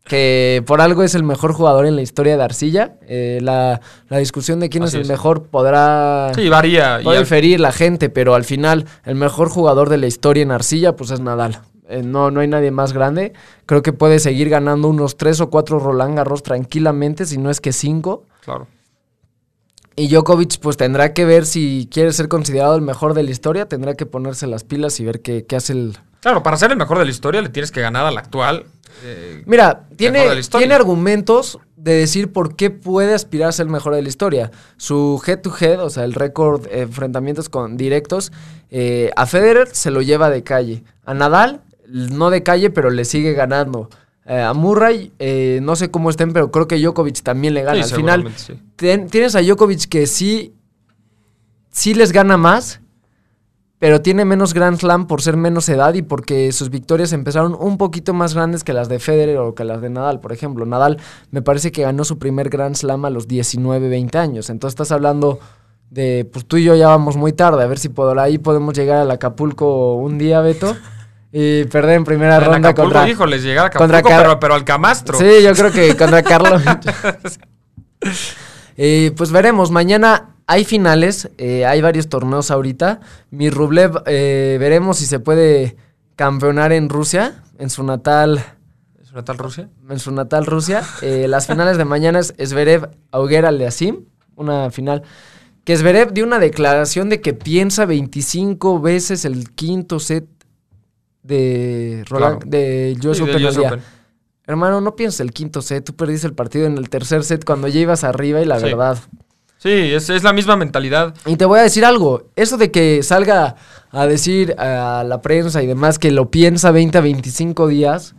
A: que por algo es el mejor jugador en la historia de Arcilla. Eh, la, la discusión de quién
B: Así
A: es el
B: es.
A: mejor podrá...
B: Sí, varía. y
A: Puede diferir la gente, pero al final el mejor jugador de la historia en arcilla pues es Nadal. Eh, no, no hay nadie más grande. Creo que puede seguir ganando unos tres o cuatro Roland Garros tranquilamente, si no es que cinco.
B: Claro.
A: Y Djokovic pues tendrá que ver si quiere ser considerado el mejor de la historia, tendrá que ponerse las pilas y ver qué, qué hace el...
B: Claro, para ser el mejor de la historia le tienes que ganar al actual. eh,
A: Mira, tiene, tiene argumentos de decir por qué puede aspirar a ser el mejor de la historia. Su head-to-head, o sea, el récord eh, enfrentamientos con directos, eh, a Federer se lo lleva de calle. A Nadal, no de calle, pero le sigue ganando. Eh, a Murray, eh, no sé cómo estén, pero creo que Djokovic también le gana.
B: sí,
A: Al final,
B: sí.
A: ten- tienes a Djokovic que sí, sí les gana más, pero tiene menos Grand Slam por ser menos edad y porque sus victorias empezaron un poquito más grandes que las de Federer o que las de Nadal, por ejemplo. Nadal me parece que ganó su primer Grand Slam a los 19, 20 años. Entonces estás hablando de, pues tú y yo ya vamos muy tarde, a ver si por ahí podemos llegar al Acapulco un día, Beto, y perder en primera
B: En
A: ronda
B: Acapulco,
A: contra...
B: híjoles, llegar a
A: contra
B: Acapulco,
A: Car-
B: pero, pero al camastro.
A: Sí, yo creo que contra Carlos. Eh, pues veremos, mañana hay finales, eh, hay varios torneos ahorita. Mi Rublev, eh, veremos si se puede campeonar en Rusia, en su natal,
B: ¿Es una tal Rusia?
A: en su natal Rusia. Eh, las finales de mañana es Zverev Auguera Leasim, una final. Que Zverev dio una declaración de que piensa 25 veces el quinto set de Roland,
B: Claro.
A: de US
B: Sí, del
A: Open al
B: US
A: día.
B: Open.
A: Hermano, no pienses el quinto set. Tú perdiste el partido en el tercer set cuando ya ibas arriba y la
B: Sí.
A: verdad.
B: Sí, es, es la misma mentalidad.
A: Y te voy a decir algo. Eso de que salga a decir a la prensa y demás que lo piensa 20 a 25 días,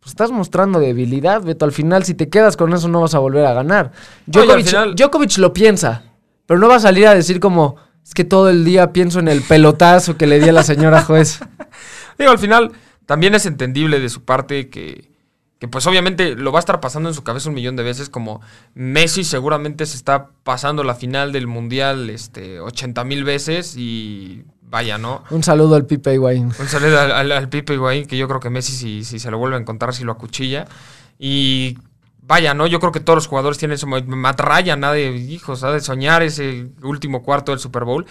A: pues estás mostrando debilidad, Beto. Al final, si te quedas con eso, no vas a volver a ganar. Djokovic,
B: final-
A: Djokovic lo piensa, pero no va a salir a decir como, es que todo el día pienso en el pelotazo que le di a la señora juez.
B: Digo, al final también es entendible de su parte que, que pues obviamente lo va a estar pasando en su cabeza un millón de veces, como Messi seguramente se está pasando la final del Mundial este, 80 mil veces y vaya, ¿no?
A: Un saludo al Pipe Higuaín.
B: Un saludo al, al, al Pipe Higuaín, que yo creo que Messi si, si se lo vuelve a encontrar, si lo acuchilla. Y vaya, ¿no? Yo creo que todos los jugadores tienen ese momento. Matt Ryan ha de, hijos, ha de soñar ese último cuarto del Super Bowl.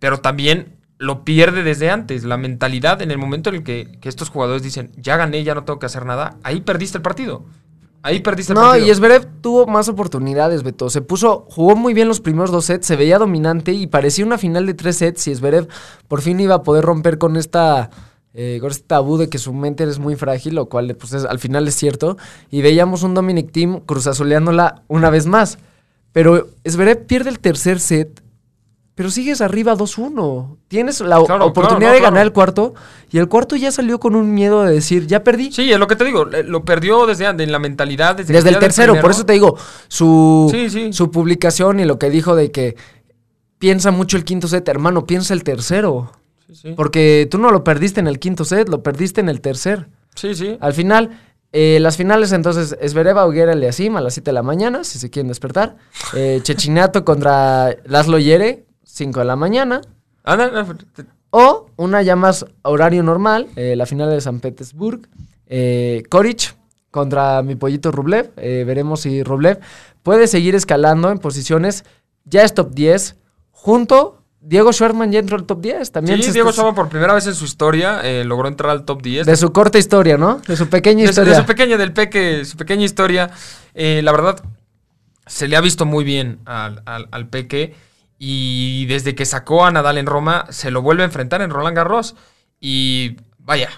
B: Pero también lo pierde desde antes. La mentalidad en el momento en el que, que estos jugadores dicen, ya gané, ya no tengo que hacer nada. Ahí perdiste el partido. Ahí perdiste el
A: No,
B: partido.
A: y Zverev tuvo más oportunidades, Beto. Se puso, jugó muy bien los primeros dos sets, se veía dominante y parecía una final de tres sets y Zverev por fin iba a poder romper con esta... eh, con este tabú de que su mente es muy frágil, lo cual pues es- al final es cierto. Y veíamos un Dominic Team cruzazoleándola una vez más. Pero Zverev pierde el tercer set, pero sigues arriba 2-1. Tienes la
B: Claro,
A: oportunidad
B: claro, no,
A: de ganar
B: claro.
A: el cuarto y el cuarto ya salió con un miedo de decir, ya perdí.
B: Sí, es lo que te digo. Lo perdió desde en la mentalidad. Desde,
A: Desde el tercero, por eso te digo, su,
B: Sí, sí.
A: su publicación y lo que dijo de que piensa mucho el quinto set, hermano, piensa el tercero.
B: Sí, sí.
A: Porque tú no lo perdiste en el quinto set, lo perdiste en el tercer.
B: Sí, sí.
A: Al final, eh, las finales entonces es Vereva Huguera Eliasim a las 7 de la mañana, si se quieren despertar. Eh, Chechinato contra Laszlo Yere, 5 de la mañana.
B: Ah, no, no, te-
A: O una ya más horario normal, eh, la final de San Petersburg. Eh, Koric contra mi pollito Rublev. Eh, veremos si Rublev puede seguir escalando en posiciones. Ya es top 10. Junto, Diego Schwartzman ya entró al top 10. También
B: Sí,
A: se
B: Diego Chava por primera vez en su historia eh, logró entrar al top 10.
A: De su corta historia, ¿no? De su pequeña
B: De su-
A: historia.
B: de su pequeña, del peque, su pequeña historia. Eh, la verdad, se le ha visto muy bien al, al- al peque. Y desde que sacó a Nadal en Roma, se lo vuelve a enfrentar en Roland Garros. Y vaya,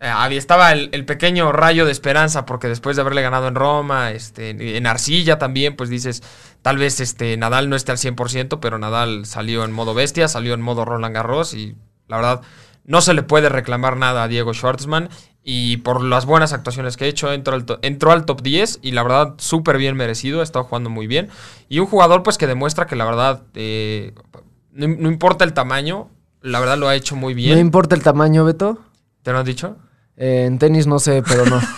B: eh, ahí estaba el, el pequeño rayo de esperanza, porque después de haberle ganado en Roma, este, en Arcilla también, pues dices, tal vez este, Nadal no esté al 100%, pero Nadal salió en modo bestia, salió en modo Roland Garros y la verdad no se le puede reclamar nada a Diego Schwartzman y por las buenas actuaciones que ha hecho entró al, entró al top 10 y la verdad súper bien merecido, ha estado jugando muy bien y un jugador pues que demuestra que la verdad eh, no, no importa el tamaño, la verdad lo ha hecho muy
A: No
B: bien.
A: importa el tamaño, Beto.
B: ¿Te lo han dicho?
A: Eh, en tenis no sé, pero no.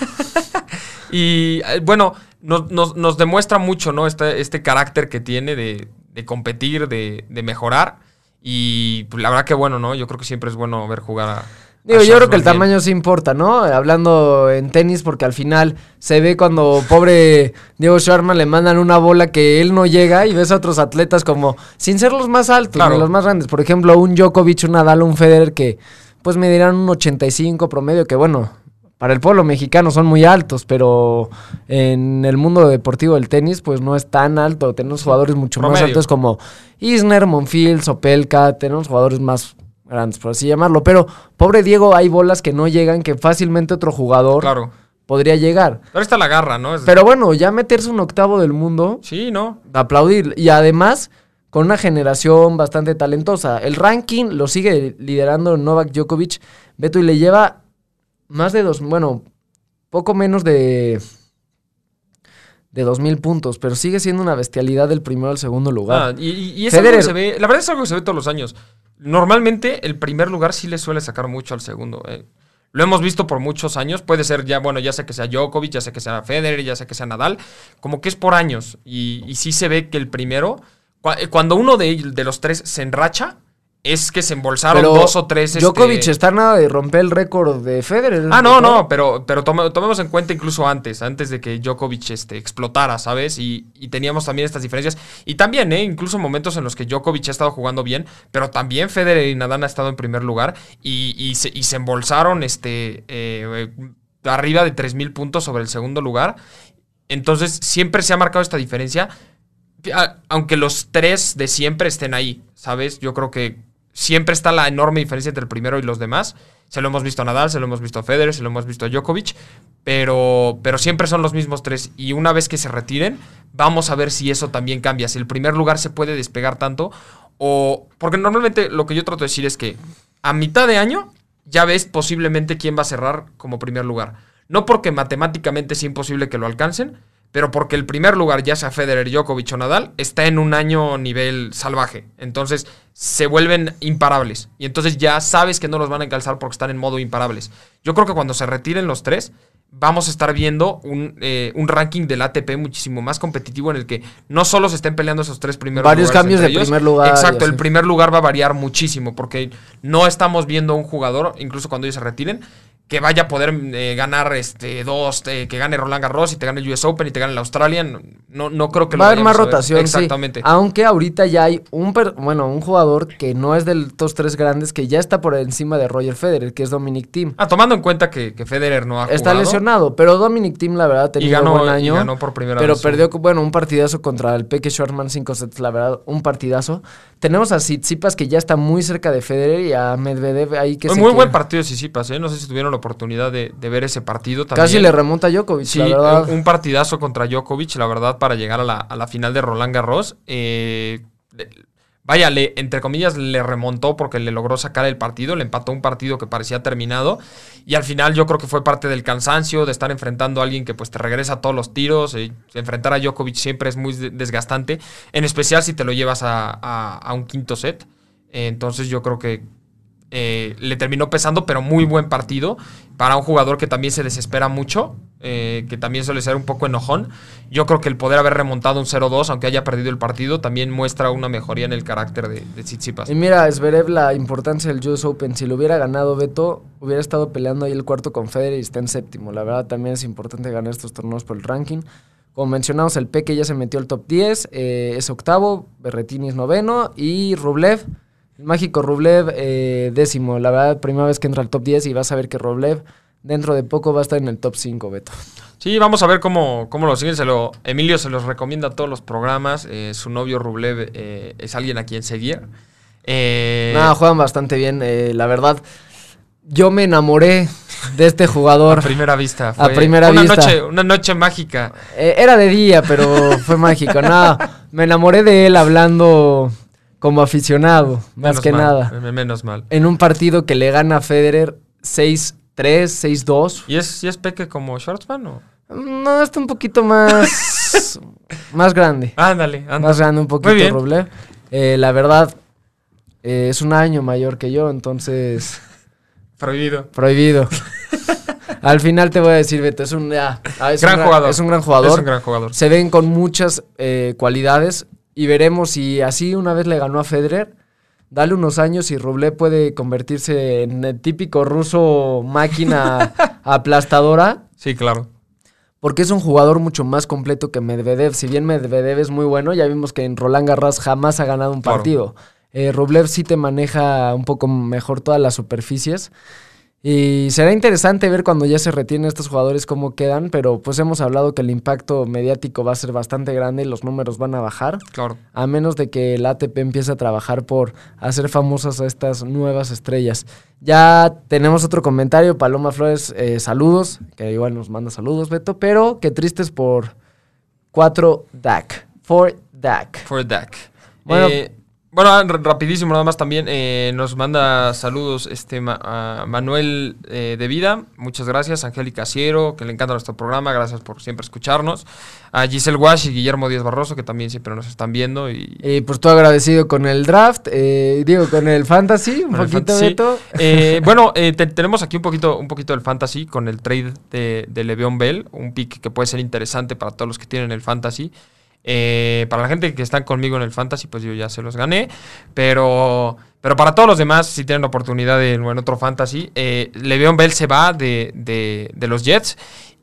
B: Y eh, bueno, nos, nos- nos demuestra mucho, ¿no? Este, este carácter que tiene de, de competir, de, de mejorar. Y pues, la verdad que bueno, ¿no? Yo creo que siempre es bueno ver jugar a.
A: Digo, yo creo que el tamaño sí importa, ¿no? Hablando en tenis, porque al final se ve cuando pobre Diego Schwartzman le mandan una bola que él no llega y ves a otros atletas como, sin ser los más altos,
B: Claro.
A: ni los más grandes. Por ejemplo, un Djokovic, un Nadal, un Federer que pues me dirán un 85 promedio, que bueno, para el pueblo mexicano son muy altos, pero en el mundo deportivo del tenis pues no es tan alto. Tenemos jugadores mucho más altos como Isner, Monfils, Opelka, tenemos jugadores más grandes, por así llamarlo. Pero, pobre Diego, hay bolas que no llegan, que fácilmente otro jugador
B: Claro.
A: podría llegar.
B: Pero está la garra, ¿no? Es-
A: Pero bueno, ya meterse un octavo del mundo,
B: Sí, ¿no?
A: aplaudir. Y además, con una generación bastante talentosa. El ranking lo sigue liderando Novak Djokovic. Beto y le lleva más de dos, bueno, poco menos de de dos mil puntos, pero sigue siendo una bestialidad del primero al segundo lugar.
B: Ah, y, y- es
A: Federer.
B: algo que se ve. La verdad es algo que se ve todos los años. Normalmente el primer lugar sí le suele sacar mucho al segundo. eh. Lo hemos visto por muchos años. Puede ser ya, bueno, ya sea que sea Djokovic, ya sea que sea Federer, ya sea que sea Nadal. Como que es por años. Y, y sí se ve que el primero. eh, Cuando uno de, de los tres se enracha, es que se embolsaron
A: pero
B: dos o tres. este,
A: Djokovic está nada de romper el récord de Federer.
B: Ah, no, no, pero, pero tome- tomemos en cuenta incluso antes, antes de que Djokovic este, explotara, ¿sabes? Y, y teníamos también estas diferencias. Y también, ¿eh? Incluso momentos en los que Djokovic ha estado jugando bien, pero también Federer y Nadal han estado en primer lugar y, y se, y se embolsaron este, eh, arriba de 3.000 puntos sobre el segundo lugar. Entonces, siempre se ha marcado esta diferencia. Aunque los tres de siempre estén ahí, ¿sabes? Yo creo que siempre está la enorme diferencia entre el primero y los demás. Se lo hemos visto a Nadal, se lo hemos visto a Federer, se lo hemos visto a Djokovic, pero, pero siempre son los mismos tres. Y una vez que se retiren, vamos a ver si eso también cambia, si el primer lugar se puede despegar tanto o... Porque normalmente lo que yo trato de decir es que a mitad de año ya ves posiblemente quién va a cerrar como primer lugar. No porque matemáticamente es imposible que lo alcancen, pero porque el primer lugar, ya sea Federer, Djokovic o Nadal, está en un año nivel salvaje. Entonces se vuelven imparables. Y entonces ya sabes que no los van a encalzar porque están en modo imparables. Yo creo que cuando se retiren los tres, vamos a estar viendo un, eh, un ranking del ATP muchísimo más competitivo en el que no solo se estén peleando esos tres primeros
A: Varios
B: lugares
A: cambios de
B: ellos.
A: primer lugar
B: Exacto, el primer lugar va a variar muchísimo porque no estamos viendo a un jugador, incluso cuando ellos se retiren, que vaya a poder eh, ganar este dos, eh, que gane Roland Garros y te gane el US Open y te gane el Australian. No, no creo que lo
A: Va a haber más
B: ver.
A: rotación,
B: Exactamente.
A: sí. Aunque ahorita ya hay un, per- bueno, un jugador que no es de los tres grandes, que ya está por encima de Roger Federer, que es Dominic Thiem.
B: Ah, tomando en cuenta que, que Federer no ha
A: Está
B: jugado.
A: lesionado, pero Dominic Thiem, la verdad, tenido
B: ganó-
A: buen
B: y
A: año.
B: ganó por primera
A: pero
B: vez,
A: perdió, bueno, un partidazo contra el Peque Schwartzman 5 sets, la verdad, un partidazo. Tenemos a Tsitsipas, que ya está muy cerca de Federer, y a Medvedev ahí que
B: Fue
A: se
B: muy buen partido de Sisipas, ¿eh? No sé si tuvieron oportunidad de, de ver ese partido también.
A: Casi le remonta a Djokovic,
B: Sí,
A: la verdad.
B: eh, un partidazo contra Djokovic, la verdad, para llegar a la, a la final de Roland Garros. Eh, vaya, le, entre comillas, le remontó porque le logró sacar el partido, le empató un partido que parecía terminado y al final yo creo que fue parte del cansancio de estar enfrentando a alguien que pues te regresa todos los tiros, y enfrentar a Djokovic siempre es muy desgastante, en especial si te lo llevas a un quinto set. Entonces yo creo que eh, le terminó pesando, pero muy buen partido para un jugador que también se desespera mucho, eh, que también suele ser un poco enojón. Yo creo que el poder haber remontado un 0-2, aunque haya perdido el partido, también muestra una mejoría en el carácter de, de.
A: Y mira, Zverev, la importancia del US Open, si lo hubiera ganado Beto, hubiera estado peleando ahí el cuarto con Federer y está en séptimo. La verdad también es importante ganar estos torneos por el ranking. Como mencionamos, el Peque ya se metió al top 10, eh, es octavo, Berretini es noveno y Rublev mágico Rublev, eh, décimo. La verdad, primera vez que entra al top 10 y vas a ver que Rublev dentro de poco va a estar en el top 5, Beto.
B: Sí, vamos a ver cómo, cómo lo siguen. Se lo, Emilio se los recomienda a todos los programas. Eh, su novio Rublev eh, es alguien a quien seguir.
A: Nada, juegan bastante bien. la verdad, yo me enamoré de este jugador.
B: A primera vista.
A: a primera
B: una
A: vista.
B: Noche, una noche mágica.
A: era de día, pero fue mágico. Nada, me enamoré de él hablando como aficionado, más que nada.
B: Menos mal.
A: En un partido que le gana a Federer 6-3, 6-2.
B: ¿Y es, ¿Y es Peque como Schwartzman o?
A: No, está un poquito más. más grande.
B: Ándale, ándale.
A: Más grande un poquito, Roble. Eh, la verdad, eh, es un año mayor que yo, entonces.
B: Prohibido.
A: Prohibido. Al final te voy a decir, Beto, es un, ah,
B: es gran, jugador.
A: Es un gran jugador.
B: Es un gran jugador.
A: Se ven con muchas eh, cualidades y veremos si así una vez le ganó a Federer, dale unos años y Rublev puede convertirse en el típico ruso máquina aplastadora.
B: Sí, claro.
A: Porque es un jugador mucho más completo que Medvedev. Si bien Medvedev es muy bueno, ya vimos que en Roland Garros jamás ha ganado un partido. Eh, Rublev sí te maneja un poco mejor todas las superficies. Y será interesante ver cuando ya se retienen estos jugadores cómo quedan, pero pues hemos hablado que el impacto mediático va a ser bastante grande y los números van a bajar.
B: Claro.
A: A menos de que el ATP empiece a trabajar por hacer famosas a estas nuevas estrellas. Ya tenemos otro comentario, Paloma Flores, eh, saludos, que igual nos manda saludos, Beto, pero qué tristes por 4 DAC. 4 DAC.
B: 4 DAC. Bueno, eh, bueno, ah, rapidísimo nada más también eh, nos manda saludos este Manuel eh, de Vida, muchas gracias, Angélica Ciero, que le encanta nuestro programa, gracias por siempre escucharnos, a Giselle Wash y Guillermo Díaz Barroso, que también siempre nos están viendo. Y,
A: y pues todo agradecido con el draft, eh, digo, con el fantasy, un poquito, Beto.
B: bueno, tenemos aquí un poquito, un poquito del fantasy con el trade de, de Le'Veon Bell, un pick que puede ser interesante para todos los que tienen el fantasy. Eh, para la gente que está conmigo en el fantasy, pues yo ya se los gané. Pero, pero para todos los demás, si tienen la oportunidad de, en otro fantasy, eh, Le'Veon Bell se va de, de, de los Jets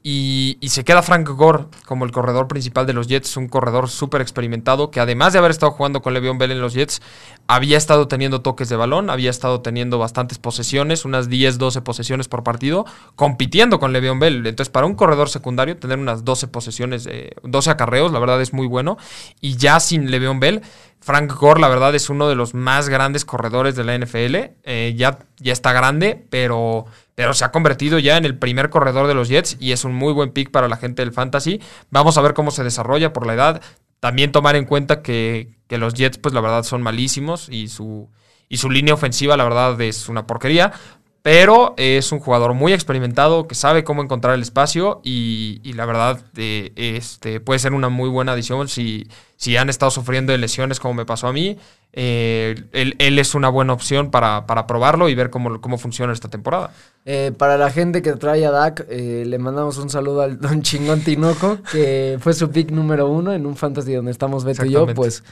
B: y, se queda Frank Gore como el corredor principal de los Jets, un corredor súper experimentado que además de haber estado jugando con Le'Veon Bell en los Jets, había estado teniendo toques de balón, había estado teniendo bastantes posesiones, unas 10, 12 posesiones por partido, compitiendo con Le'Veon Bell. Entonces, para un corredor secundario, tener unas 12 posesiones, 12 acarreos, la verdad es muy bueno. Y ya sin Le'Veon Bell, Frank Gore, la verdad, es uno de los más grandes corredores de la NFL. Eh, ya, ya está grande, pero pero se ha convertido ya en el primer corredor de los Jets y es un muy buen pick para la gente del fantasy. Vamos a ver cómo se desarrolla por la edad. También tomar en cuenta que, los Jets, pues la verdad, son malísimos y su, y su línea ofensiva, la verdad, es una porquería. Pero es un jugador muy experimentado que sabe cómo encontrar el espacio y, la verdad eh, este, puede ser una muy buena adición si, si han estado sufriendo de lesiones como me pasó a mí. Eh, él, es una buena opción para, para probarlo y ver cómo, cómo funciona esta temporada.
A: Eh, para la gente que trae a Dak, eh, le mandamos un saludo al Don Chingón Tinoco, que fue su pick número uno en un fantasy donde estamos Beto y yo, pues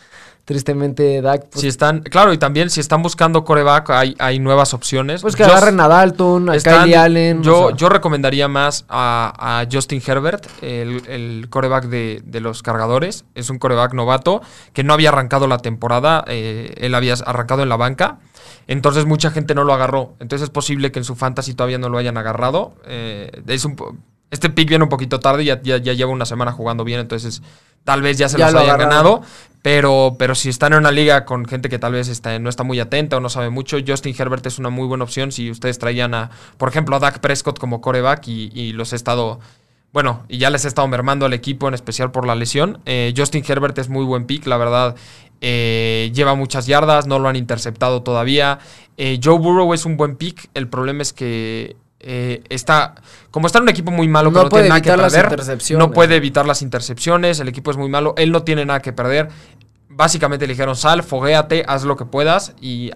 A: tristemente Dak. Pues,
B: si están, claro, y también si están buscando coreback, hay, hay nuevas opciones.
A: Pues que agarren a Dalton, a Kylie Allen.
B: Yo, yo recomendaría más a, Justin Herbert, el, el coreback de, de, los cargadores. Es un coreback novato que no había arrancado la temporada. Eh, él había arrancado en la banca. Entonces mucha gente no lo agarró. Entonces es posible que en su fantasy todavía no lo hayan agarrado. Eh, este pick viene un poquito tarde, ya, ya, lleva una semana jugando bien, entonces tal vez ya se los hayan ganado. Pero, pero si están en una liga con gente que tal vez está, no está muy atenta o no sabe mucho, Justin Herbert es una muy buena opción si ustedes traían a, por ejemplo, a Dak Prescott como coreback y, los he estado bueno, y ya les he estado mermando al equipo, en especial por la lesión. Eh, Justin Herbert es muy buen pick, la verdad. Eh, lleva muchas yardas, no lo han interceptado todavía. Eh, Joe Burrow es un buen pick. El problema es que está. Como está en un equipo muy malo
A: no puede tiene nada que perder,
B: no puede evitar las intercepciones. El equipo es muy malo. Él no tiene nada que perder. Básicamente le dijeron: sal, foguéate, haz lo que puedas. Y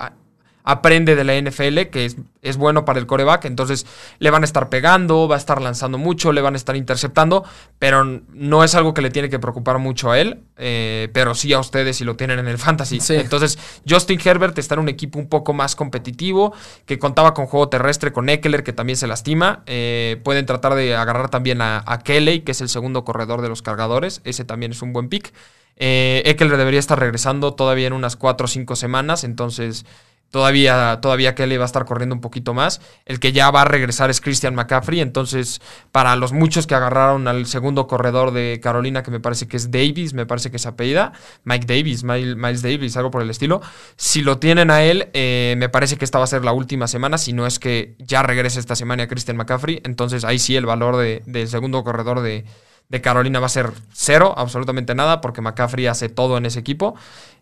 B: aprende de la NFL, que es, es, bueno para el coreback, entonces le van a estar pegando, va a estar lanzando mucho, le van a estar interceptando, pero no es algo que le tiene que preocupar mucho a él, eh, pero sí a ustedes si lo tienen en el fantasy. Entonces Justin Herbert está en un equipo un poco más competitivo, que contaba con juego terrestre, con Eckler, que también se lastima. Eh, pueden tratar de agarrar también a, Kelly, que es el segundo corredor de los cargadores, ese también es un buen pick. Eh, Eckler debería estar regresando todavía en unas 4 o 5 semanas, entonces Todavía, todavía Kelly va a estar corriendo un poquito más. El que ya va a regresar es Christian McCaffrey. Entonces, para los muchos que agarraron al segundo corredor de Carolina, que me parece que es Davis, me parece que es apellida, Mike Davis, Miles Davis, algo por el estilo. Si lo tienen a él, eh, me parece que esta va a ser la última semana. Si no es que ya regrese esta semana Christian McCaffrey. Entonces, ahí sí el valor del segundo corredor de, de Carolina va a ser cero, absolutamente nada, porque McCaffrey hace todo en ese equipo.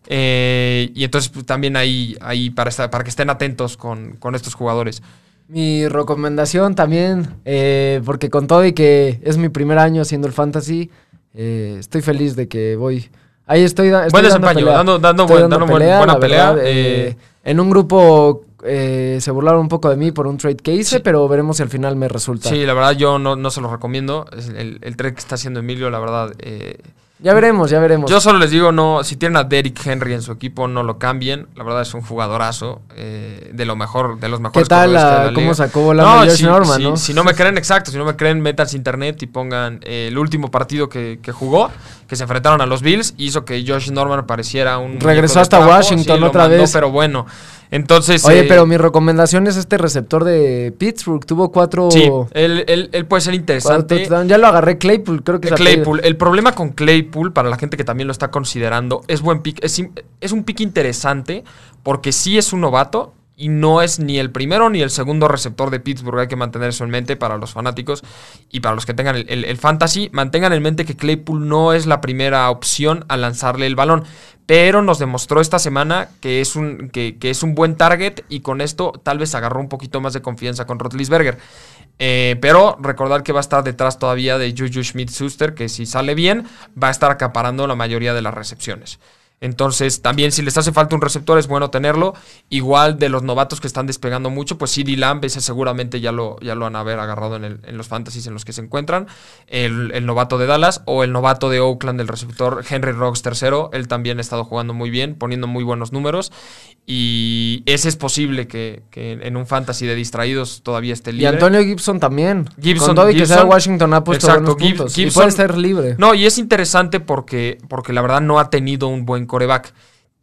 B: Eh, y entonces pues, también ahí, ahí para, para que estén atentos con, estos jugadores.
A: Mi recomendación también, eh, porque con todo y que es mi primer año haciendo el fantasy, eh, estoy feliz de que voy. Ahí estoy, estoy
B: buen desempeño, dando, dando, buena pelea.
A: en un grupo eh, se burlaron un poco de mí por un trade que hice, pero veremos si al final me resulta.
B: Sí, la verdad yo no, se lo recomiendo. El, el, trade que está haciendo Emilio, la verdad... Eh,
A: ya veremos, ya veremos.
B: Yo solo les digo, no, si tienen a Derrick Henry en su equipo, no lo cambien. La verdad es un jugadorazo eh, de lo mejor, de los mejores.
A: ¿Qué tal? ¿Cómo sacó la no, si, Norman,
B: ¿no? Si no me creen, exacto, si no me creen, métanse internet y pongan el último partido que, jugó, que se enfrentaron a los Bills, hizo que Josh Norman pareciera un.
A: Regresó hasta Washington otra vez.
B: Pero bueno. Entonces.
A: Oye, eh, pero mi recomendación es este receptor de Pittsburgh. Tuvo cuatro.
B: Sí, él, puede ser interesante.
A: Ya lo agarré Claypool, creo que
B: Claypool. El problema con Claypool, para la gente que también lo está considerando, es buen pick. Es, un pick interesante porque sí es un novato y no es ni el primero ni el segundo receptor de Pittsburgh. Hay que mantener eso en mente para los fanáticos y para los que tengan el, fantasy. Mantengan en mente que Claypool no es la primera opción a lanzarle el balón, pero nos demostró esta semana que es un, que, es un buen target y con esto tal vez agarró un poquito más de confianza con Rotlisberger. Eh, pero recordar que va a estar detrás todavía de Juju Schmidt-Suster, que si sale bien va a estar acaparando la mayoría de las recepciones. Entonces, también si les hace falta un receptor, es bueno tenerlo. Igual de los novatos que están despegando mucho, pues CD Lamb, ese seguramente ya lo, ya lo van a haber agarrado en, los fantasies en los que se encuentran. El, novato de Dallas o el novato de Oakland, el receptor Henry Rocks tercero. Él también ha estado jugando muy bien, poniendo muy buenos números. Y ese es posible que, en un fantasy de distraídos todavía esté libre.
A: Y Antonio Gibson también. Gibson, Con todo que sea Washington ha puesto buenos puntos. y puede estar libre.
B: No, y es interesante porque, porque la verdad no ha tenido un buen coreback.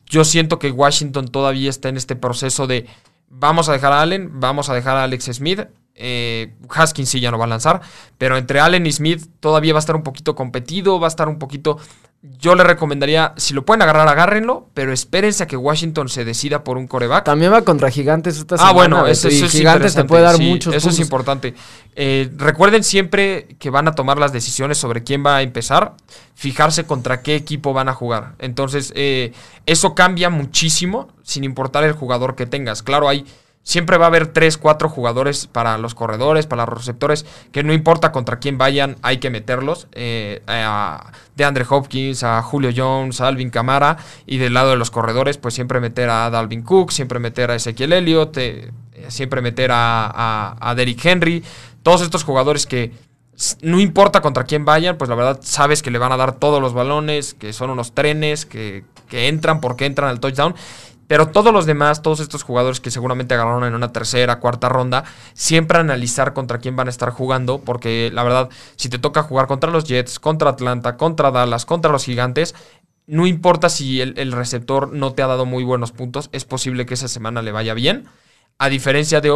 B: Yo siento que Washington todavía está en este proceso de vamos a dejar a Allen, vamos a dejar a Alex Smith. Eh, Haskins sí ya no va a lanzar, pero entre Allen y Smith todavía va a estar un poquito competido, va a estar un poquito yo le recomendaría, si lo pueden agarrar, agárrenlo, pero espérense a que Washington se decida por un coreback.
A: También va contra Gigantes esta
B: semana. Ah, bueno, eso, es
A: Gigantes te puede dar muchos
B: Eso es importante. Eh, recuerden siempre que van a tomar las decisiones sobre quién va a empezar, fijarse contra qué equipo van a jugar. Entonces, eh, eso cambia muchísimo, sin importar el jugador que tengas. Claro, hay Siempre va a haber 3, 4 jugadores para los corredores, para los receptores, que no importa contra quién vayan, hay que meterlos. Eh, a DeAndre Hopkins, a Julio Jones, a Alvin Camara. Y del lado de los corredores, pues siempre meter a Dalvin Cook, siempre meter a Ezequiel Elliott, eh, siempre meter a, a, Derrick Henry. Todos estos jugadores que no importa contra quién vayan, pues la verdad sabes que le van a dar todos los balones, que son unos trenes, que, que entran porque entran al touchdown. Pero todos los demás, todos estos jugadores que seguramente agarraron en una tercera, cuarta ronda, siempre analizar contra quién van a estar jugando, porque la verdad, si te toca jugar contra los Jets, contra Atlanta, contra Dallas, contra los Gigantes, no importa si el, el receptor no te ha dado muy buenos puntos, es posible que esa semana le vaya bien a diferencia de,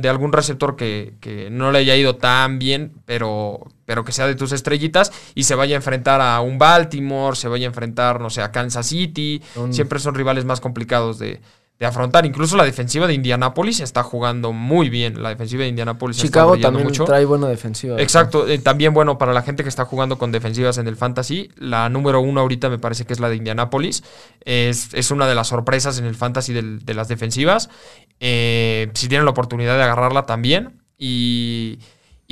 B: de algún receptor que, que, no le haya ido tan bien, pero, pero que sea de tus estrellitas y se vaya a enfrentar a un Baltimore, se vaya a enfrentar, no sé, a Kansas City. Siempre son rivales más complicados de, de afrontar. Incluso la defensiva de Indianapolis está jugando muy bien. La defensiva de Indianapolis
A: Chicago también trae buena defensiva.
B: Exacto. Eh, también, bueno, para la gente que está jugando con defensivas en el Fantasy, la número uno ahorita me parece que es la de Indianapolis. Es, es una de las sorpresas en el Fantasy de las defensivas. Eh, si tienen la oportunidad de agarrarla también. Y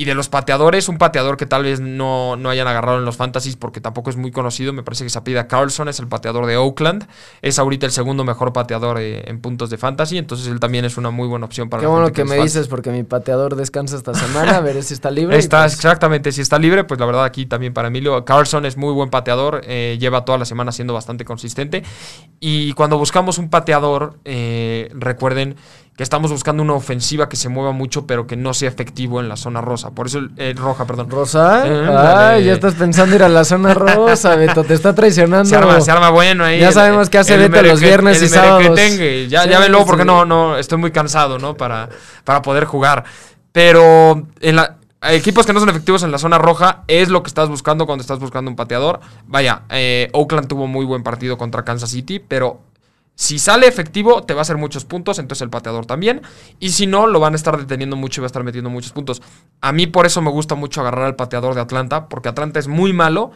B: y de los pateadores, un pateador que tal vez no, no, hayan agarrado en los fantasies porque tampoco es muy conocido, me parece que se Carlson, es el pateador de Oakland. Es ahorita el segundo mejor pateador eh, en puntos de fantasy, entonces él también es una muy buena opción para
A: Qué bueno que, me dices porque mi pateador descansa esta semana, a ver si está libre.
B: Está, pues Exactamente, si está libre, pues la verdad aquí también para Emilio. Carlson es muy buen pateador, eh, lleva toda la semana siendo bastante consistente. Y cuando buscamos un pateador, eh, recuerden que estamos buscando una ofensiva que se mueva mucho, pero que no sea efectivo en la zona rosa. Por eso, eh, roja, perdón.
A: ¿Rosa? Eh, ya estás pensando ir a la zona rosa, Beto, te está traicionando.
B: Se arma, se arma bueno ahí.
A: Ya sabemos qué hace Beto los viernes y sábados.
B: Ya, ya ven luego porque no, no, estoy muy cansado, ¿no? Para, para poder jugar. Pero en la, equipos que no son efectivos en la zona roja es lo que estás buscando cuando estás buscando un pateador. Vaya, eh, Oakland tuvo muy buen partido contra Kansas City, pero si sale efectivo, te va a hacer muchos puntos, entonces el pateador también. Y si no, lo van a estar deteniendo mucho y va a estar metiendo muchos puntos. A mí por eso me gusta mucho agarrar al pateador de Atlanta, porque Atlanta es muy malo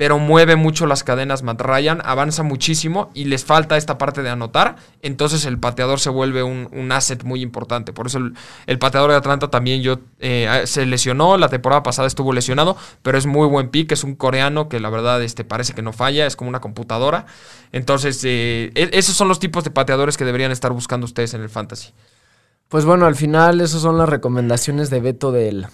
B: pero mueve mucho las cadenas Matt Ryan, avanza muchísimo y les falta esta parte de anotar, entonces el pateador se vuelve un, asset muy importante. Por eso el, pateador de Atlanta también yo, eh, se lesionó, la temporada pasada estuvo lesionado, pero es muy buen pick, es un coreano que la verdad este, parece que no falla, es como una computadora. Entonces, eh, e, esos son los tipos de pateadores que deberían estar buscando ustedes en el fantasy.
A: Pues bueno, al final esas son las recomendaciones de Beto del,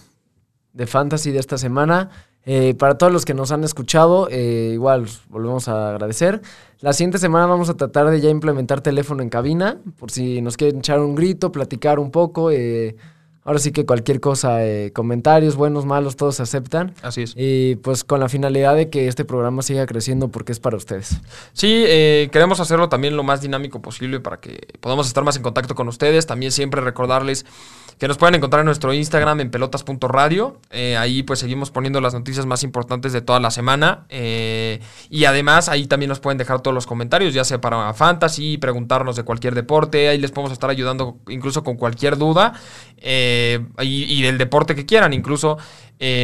A: de fantasy de esta semana. Eh, para todos los que nos han escuchado, eh, igual volvemos a agradecer. La siguiente semana vamos a tratar de ya implementar teléfono en cabina, por si nos quieren echar un grito, platicar un poco. Eh, ahora sí que cualquier cosa, comentarios buenos, malos, todos se aceptan.
B: Así es.
A: Y pues con la finalidad de que este programa siga creciendo porque es para ustedes.
B: Sí, queremos hacerlo también lo más dinámico posible para que podamos estar más en contacto con ustedes. También siempre recordarles que nos pueden encontrar en nuestro Instagram en pelotas.radio. Eh, ahí pues seguimos poniendo las noticias más importantes de toda la semana. Eh, y además ahí también nos pueden dejar todos los comentarios, ya sea para fantasy, preguntarnos de cualquier deporte. Ahí les podemos estar ayudando incluso con cualquier duda. Eh, y, del deporte que quieran. Incluso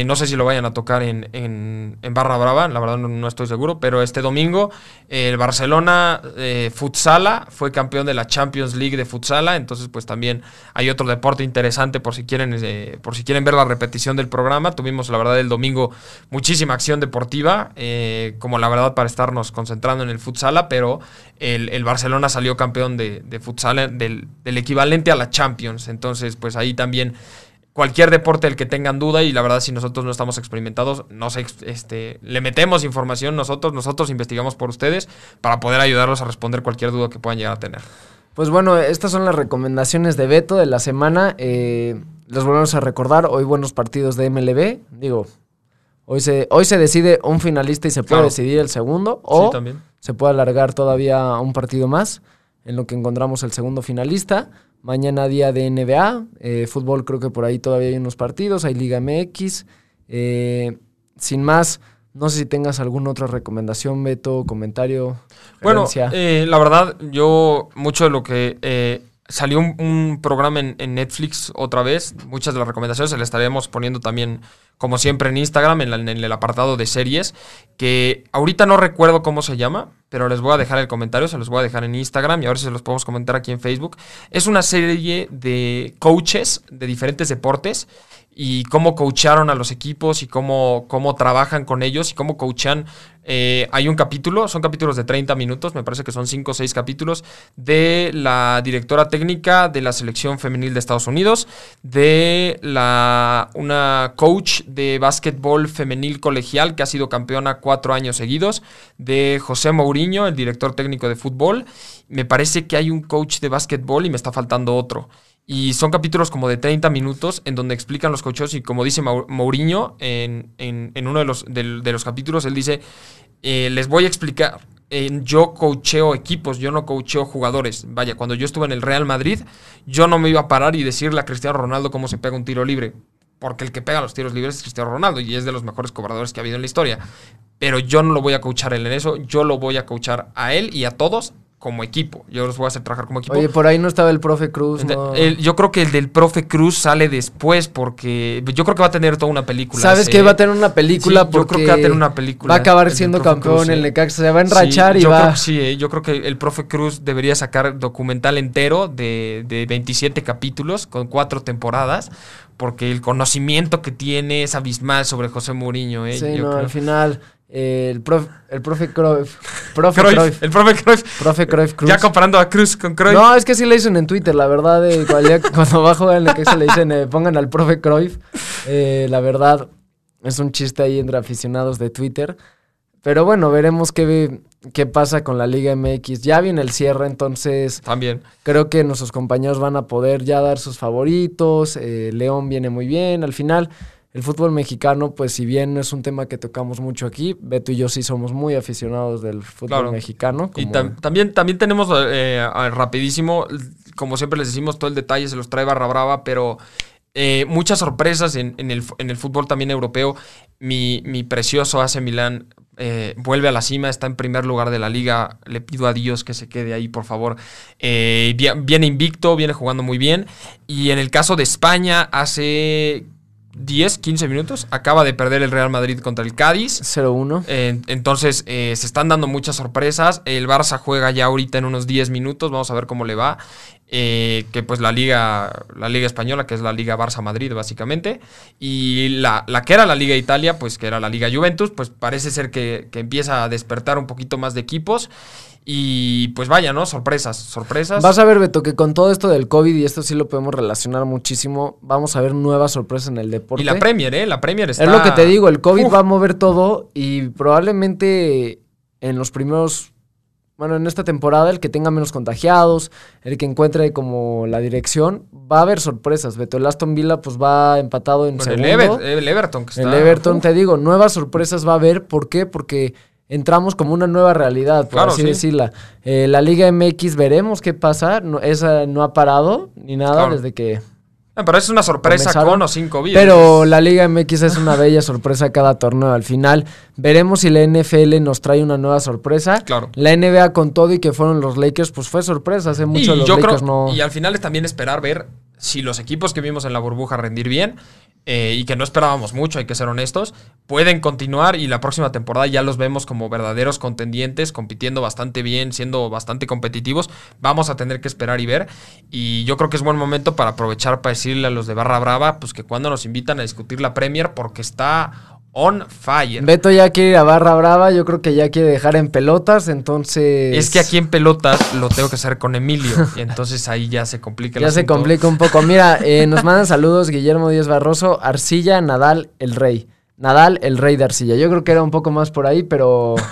B: no sé si lo vayan a tocar en, en, Barra Brava, la verdad no, estoy seguro, pero este domingo el Barcelona Futsala fue campeón de la Champions League de Futsala, entonces pues también hay otro deporte interesante por si quieren, eh, por si quieren ver la repetición del programa. Tuvimos la verdad el domingo muchísima acción deportiva, como la verdad para estarnos concentrando en el Futsala, pero el, Barcelona salió campeón de, de Futsala del, del equivalente a la Champions, entonces pues ahí también cualquier deporte el que tengan duda y la verdad si nosotros no estamos experimentados, no sé, este, le metemos información nosotros, nosotros investigamos por ustedes para poder ayudarlos a responder cualquier duda que puedan llegar a tener.
A: Pues bueno, estas son las recomendaciones de Beto de la semana. Eh, les volvemos a recordar, hoy buenos partidos de MLB. Digo, hoy se, hoy se decide un finalista y se puede decidir el segundo. O también. se puede alargar todavía un partido más en lo que encontramos el segundo finalista. Mañana día de NBA, eh, fútbol creo que por ahí todavía hay unos partidos, hay Liga MX. Eh, sin más, no sé si tengas alguna otra recomendación, Beto, comentario.
B: Bueno, eh, la verdad, yo mucho de lo que salió un, programa en, Netflix otra vez. Muchas de las recomendaciones se las estaremos poniendo también, como siempre, en Instagram, en, el apartado de series. Que ahorita no recuerdo cómo se llama, pero les voy a dejar el comentario, se los voy a dejar en Instagram y a ver se los podemos comentar aquí en Facebook. Es una serie de coaches de diferentes deportes y cómo coacharon a los equipos y cómo, cómo trabajan con ellos y cómo coachan. Eh, hay un capítulo, son capítulos de 30 minutos, me parece que son 5 o 6 capítulos, de la directora técnica de la selección femenil de Estados Unidos, de la, una coach de básquetbol femenil colegial que ha sido campeona cuatro años seguidos, de José Mourinho, el director técnico de fútbol. Me parece que hay un coach de básquetbol y me está faltando otro. Y son capítulos como de 30 minutos en donde explican los coaches y como dice Mourinho en, uno de los, de, los capítulos, él dice, eh, les voy a explicar, yo coacheo equipos, yo no coacheo jugadores. Vaya, cuando yo estuve en el Real Madrid, yo no me iba a parar y decirle a Cristiano Ronaldo cómo se pega un tiro libre. Porque el que pega los tiros libres es Cristiano Ronaldo y es de los mejores cobradores que ha habido en la historia. Pero yo no lo voy a coachar él en eso, yo lo voy a coachar a él y a todos como equipo. Yo los voy a hacer trabajar como equipo.
A: Oye, por ahí no estaba el profe Cruz. ¿no?
B: El, yo creo que el del profe Cruz sale después porque yo creo que va a tener toda una película.
A: ¿Sabes que va a tener una película?
B: Sí, yo creo que va a tener una película.
A: Va a acabar siendo campeón Cruz, el Necaxa. Se va a enrachar
B: sí,
A: y
B: yo
A: va.
B: Creo, sí, eh, yo creo que el profe Cruz debería sacar documental entero de, de 27 capítulos con cuatro temporadas porque el conocimiento que tiene es abismal sobre José Mourinho. ¿eh?
A: Sí,
B: yo
A: no,
B: creo.
A: al final eh, el, profe, el profe Cruyff. Profe
B: Cruyff,
A: Cruyff.
B: El profe Cruyff.
A: Profe Cruyff Cruz.
B: Ya comparando a Cruz con Cruyff.
A: No, es que sí le dicen en Twitter, la verdad. Eh, cuando, cuando va a jugar en el que se le dicen, eh, pongan al profe Cruyff. Eh, la verdad, es un chiste ahí entre aficionados de Twitter. Pero bueno, veremos qué, qué pasa con la Liga MX. Ya viene el cierre, entonces
B: También.
A: creo que nuestros compañeros van a poder ya dar sus favoritos. eh, León viene muy bien. Al final, el fútbol mexicano, pues si bien no es un tema que tocamos mucho aquí, Beto y yo sí somos muy aficionados del fútbol
B: Claro.
A: mexicano.
B: Y tam- también, también tenemos eh, rapidísimo, como siempre les decimos, todo el detalle se los trae Barra Brava, pero eh, muchas sorpresas en, en el, en el fútbol también europeo. Mi, mi precioso AC Milán eh, vuelve a la cima, está en primer lugar de la liga. Le pido a Dios que se quede ahí, por favor. Eh, vi- viene invicto, viene jugando muy bien. Y en el caso de España, hace 10, 15 minutos, acaba de perder el Real Madrid contra el Cádiz.
A: 0-1.
B: Eh, entonces, eh, se están dando muchas sorpresas. El Barça juega ya ahorita en unos 10 minutos. Vamos a ver cómo le va. Eh, que pues la liga, la liga española, que es la Liga Barça-Madrid, básicamente. Y la, la que era la Liga Italia, pues que era la Liga Juventus, pues parece ser que, que empieza a despertar un poquito más de equipos. Y pues vaya, ¿no? Sorpresas, sorpresas.
A: Vas a ver, Beto, que con todo esto del COVID, y esto sí lo podemos relacionar muchísimo, vamos a ver nuevas sorpresas en el deporte.
B: y la Premier, ¿eh? La Premier está...
A: Es lo que te digo, el COVID
B: Uf.
A: va a mover todo y probablemente en los primeros, bueno, en esta temporada, el que tenga menos contagiados, el que encuentre como la dirección, va a haber sorpresas. Beto, el Aston Villa pues va empatado en
B: el,
A: segundo.
B: Ever- el Everton, que está...
A: El Everton,
B: Uf.
A: te digo, nuevas sorpresas va a haber. ¿Por qué? Porque entramos como una nueva realidad, por
B: Claro,
A: así
B: sí.
A: decirla. Eh, la Liga MX veremos qué pasa. No, esa no ha parado ni nada
B: Claro.
A: desde que...
B: Ah, pero es una sorpresa
A: Comenzaron.
B: con o sin COVID.
A: Pero la Liga MX es una bella sorpresa cada torneo. Al final veremos si la NFL nos trae una nueva sorpresa.
B: Claro.
A: La NBA con todo y que fueron los Lakers, pues fue sorpresa. Hace mucho
B: y
A: los
B: yo
A: Lakers
B: creo,
A: no...
B: y al final es también esperar ver si los equipos que vimos en la burbuja rendir bien eh, y que no esperábamos mucho, hay que ser honestos, pueden continuar y la próxima temporada ya los vemos como verdaderos contendientes, compitiendo bastante bien, siendo bastante competitivos. Vamos a tener que esperar y ver. Y yo creo que es buen momento para aprovechar para decirle a los de Barra Brava, pues que cuando nos invitan a discutir la Premier, porque está on fire.
A: Beto ya quiere ir a Barra Brava, yo creo que ya quiere dejar en pelotas, entonces...
B: Es que aquí en pelotas lo tengo que hacer con Emilio. Y entonces ahí ya se complica el
A: Ya se complica un poco. Mira, eh, nos mandan saludos Guillermo Díaz Barroso, Arcilla, Nadal, el rey. Nadal, el rey de Arcilla. Yo creo que era un poco más por ahí, pero...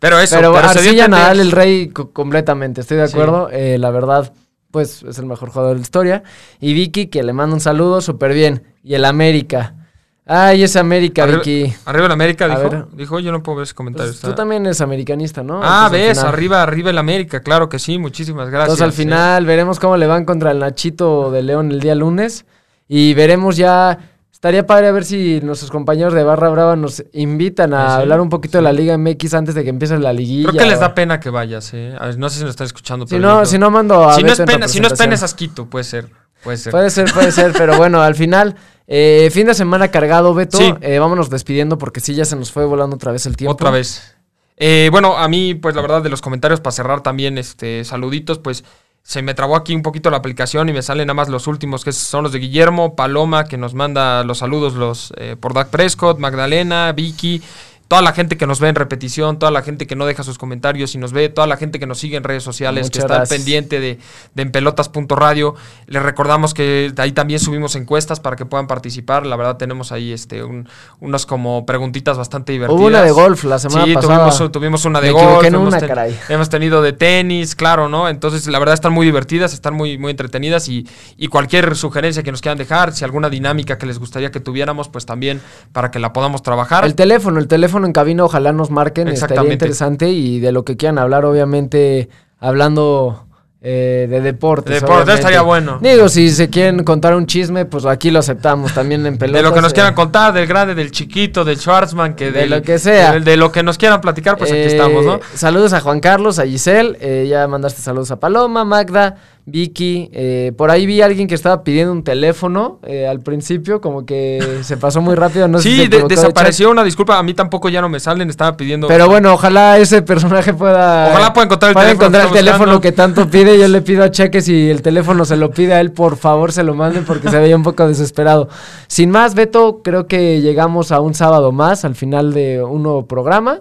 B: Pero eso,
A: pero,
B: pero
A: Arcilla. Nadal, el rey co- completamente, estoy de
B: Sí.
A: acuerdo. Eh, la verdad, pues es el mejor jugador de la historia. Y Vicky, que le manda un saludo, súper bien. Y el América. Ay, ese América,
B: Arriba,
A: Vicky.
B: arriba el América, dijo.
A: ver.
B: Dijo, yo no puedo ver ese comentario.
A: Pues, tú también eres americanista, ¿no?
B: Ah,
A: Entonces,
B: ves, arriba, arriba el América, claro que sí, muchísimas gracias.
A: Entonces al
B: sí.
A: final veremos cómo le van contra el Nachito de León el día lunes. Y veremos ya. Estaría padre a ver si nuestros compañeros de Barra Brava nos invitan a
B: Sí, sí,
A: hablar un poquito de
B: sí.
A: la Liga MX antes de que empiece la liguilla.
B: Creo que les da pena que vayas, eh. A ver, No sé si nos están escuchando.
A: Si
B: pero
A: no,
B: yo-
A: si no mando a
B: si no es pena, si no es pena es asquito, puede ser. Puede ser.
A: Puede ser, puede ser, pero bueno, al final, eh, fin de semana cargado, Beto.
B: Sí.
A: Eh, vámonos despidiendo porque sí, ya se nos fue volando otra vez el tiempo.
B: Otra vez. Eh, bueno, a mí, pues la verdad, de los comentarios, para cerrar también, este, saluditos, pues se me trabó aquí un poquito la aplicación y me salen nada más los últimos, que son los de Guillermo, Paloma, que nos manda los saludos los eh, por Dak Prescott, Magdalena, Vicky, toda la gente que nos ve en repetición, toda la gente que no deja sus comentarios y nos ve, toda la gente que nos sigue en redes sociales, que
A: Muchas
B: está
A: gracias.
B: pendiente de, de enpelotas.radio. Les recordamos que ahí también subimos encuestas para que puedan participar. La verdad tenemos ahí este un- unos como preguntitas bastante divertidas.
A: Hubo una de golf la semana
B: sí,
A: pasada.
B: Tuvimos, tuvimos una de
A: Me
B: golf.
A: en una,
B: ten-
A: caray.
B: Hemos tenido de tenis, claro, ¿no? Entonces, la verdad están muy divertidas, están muy, muy entretenidas y, y cualquier sugerencia que nos quieran dejar, si alguna dinámica que les gustaría que tuviéramos, pues también para que la podamos trabajar.
A: El teléfono, el teléfono en cabina, ojalá nos marquen, estaría interesante y de lo que quieran hablar, obviamente, hablando eh, de deportes.
B: De deportes, estaría bueno.
A: Digo, si se quieren contar un chisme, pues aquí lo aceptamos también en pelotas.
B: De lo que nos
A: eh,
B: quieran contar, del grande, del chiquito, del Schwarzman, que
A: De
B: del-
A: lo que sea.
B: De, de lo que nos quieran platicar, pues aquí
A: eh,
B: estamos, ¿no?
A: Saludos a Juan Carlos, a Giselle, ya mandaste saludos a Paloma, Magda, Vicky. eh, por ahí vi a alguien que estaba pidiendo un teléfono eh, al principio, como que se pasó muy rápido. No sé si
B: sí, de- desapareció una disculpa, a mí tampoco ya no me salen, estaba pidiendo.
A: Pero bueno, ojalá ese personaje pueda.
B: Ojalá pueda encontrar el
A: pueda
B: teléfono
A: encontrar el teléfono
B: buscando.
A: que tanto pide. Yo le pido a Cheque si el teléfono se lo pide a él, por favor se lo manden porque se veía un poco desesperado. Sin más, Beto, creo que llegamos a un sábado más al final de un nuevo programa.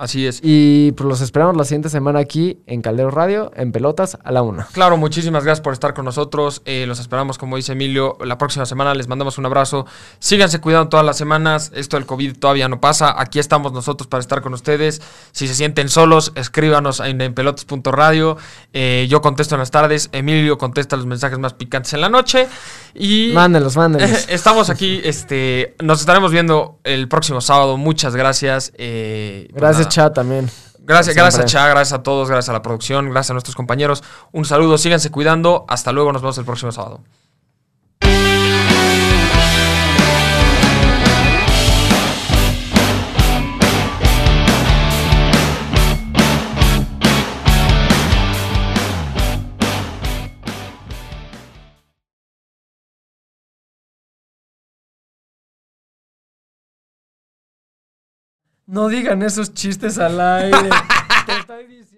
B: Así es.
A: Y pues los esperamos la siguiente semana aquí en Caldero Radio, en Pelotas, a la una.
B: Claro, muchísimas gracias por estar con nosotros. eh, los esperamos, como dice Emilio, la próxima semana. Les mandamos un abrazo. Síganse cuidando todas las semanas. Esto del COVID todavía no pasa. Aquí estamos nosotros para estar con ustedes. Si se sienten solos, escríbanos en, en pelotas.radio. Eh, yo contesto en las tardes. Emilio contesta los mensajes más picantes en la noche. Y
A: Mándenlos, mándenlos.
B: estamos aquí. Este, nos estaremos viendo el próximo sábado. Muchas gracias. eh, pues
A: Gracias, también.
B: Gracias,
A: Siempre.
B: gracias a Cha, gracias a todos, gracias a la producción, gracias a nuestros compañeros. Un saludo, síganse cuidando. Hasta luego, nos vemos el próximo sábado.
A: No digan esos chistes al aire. Te estoy diciendo.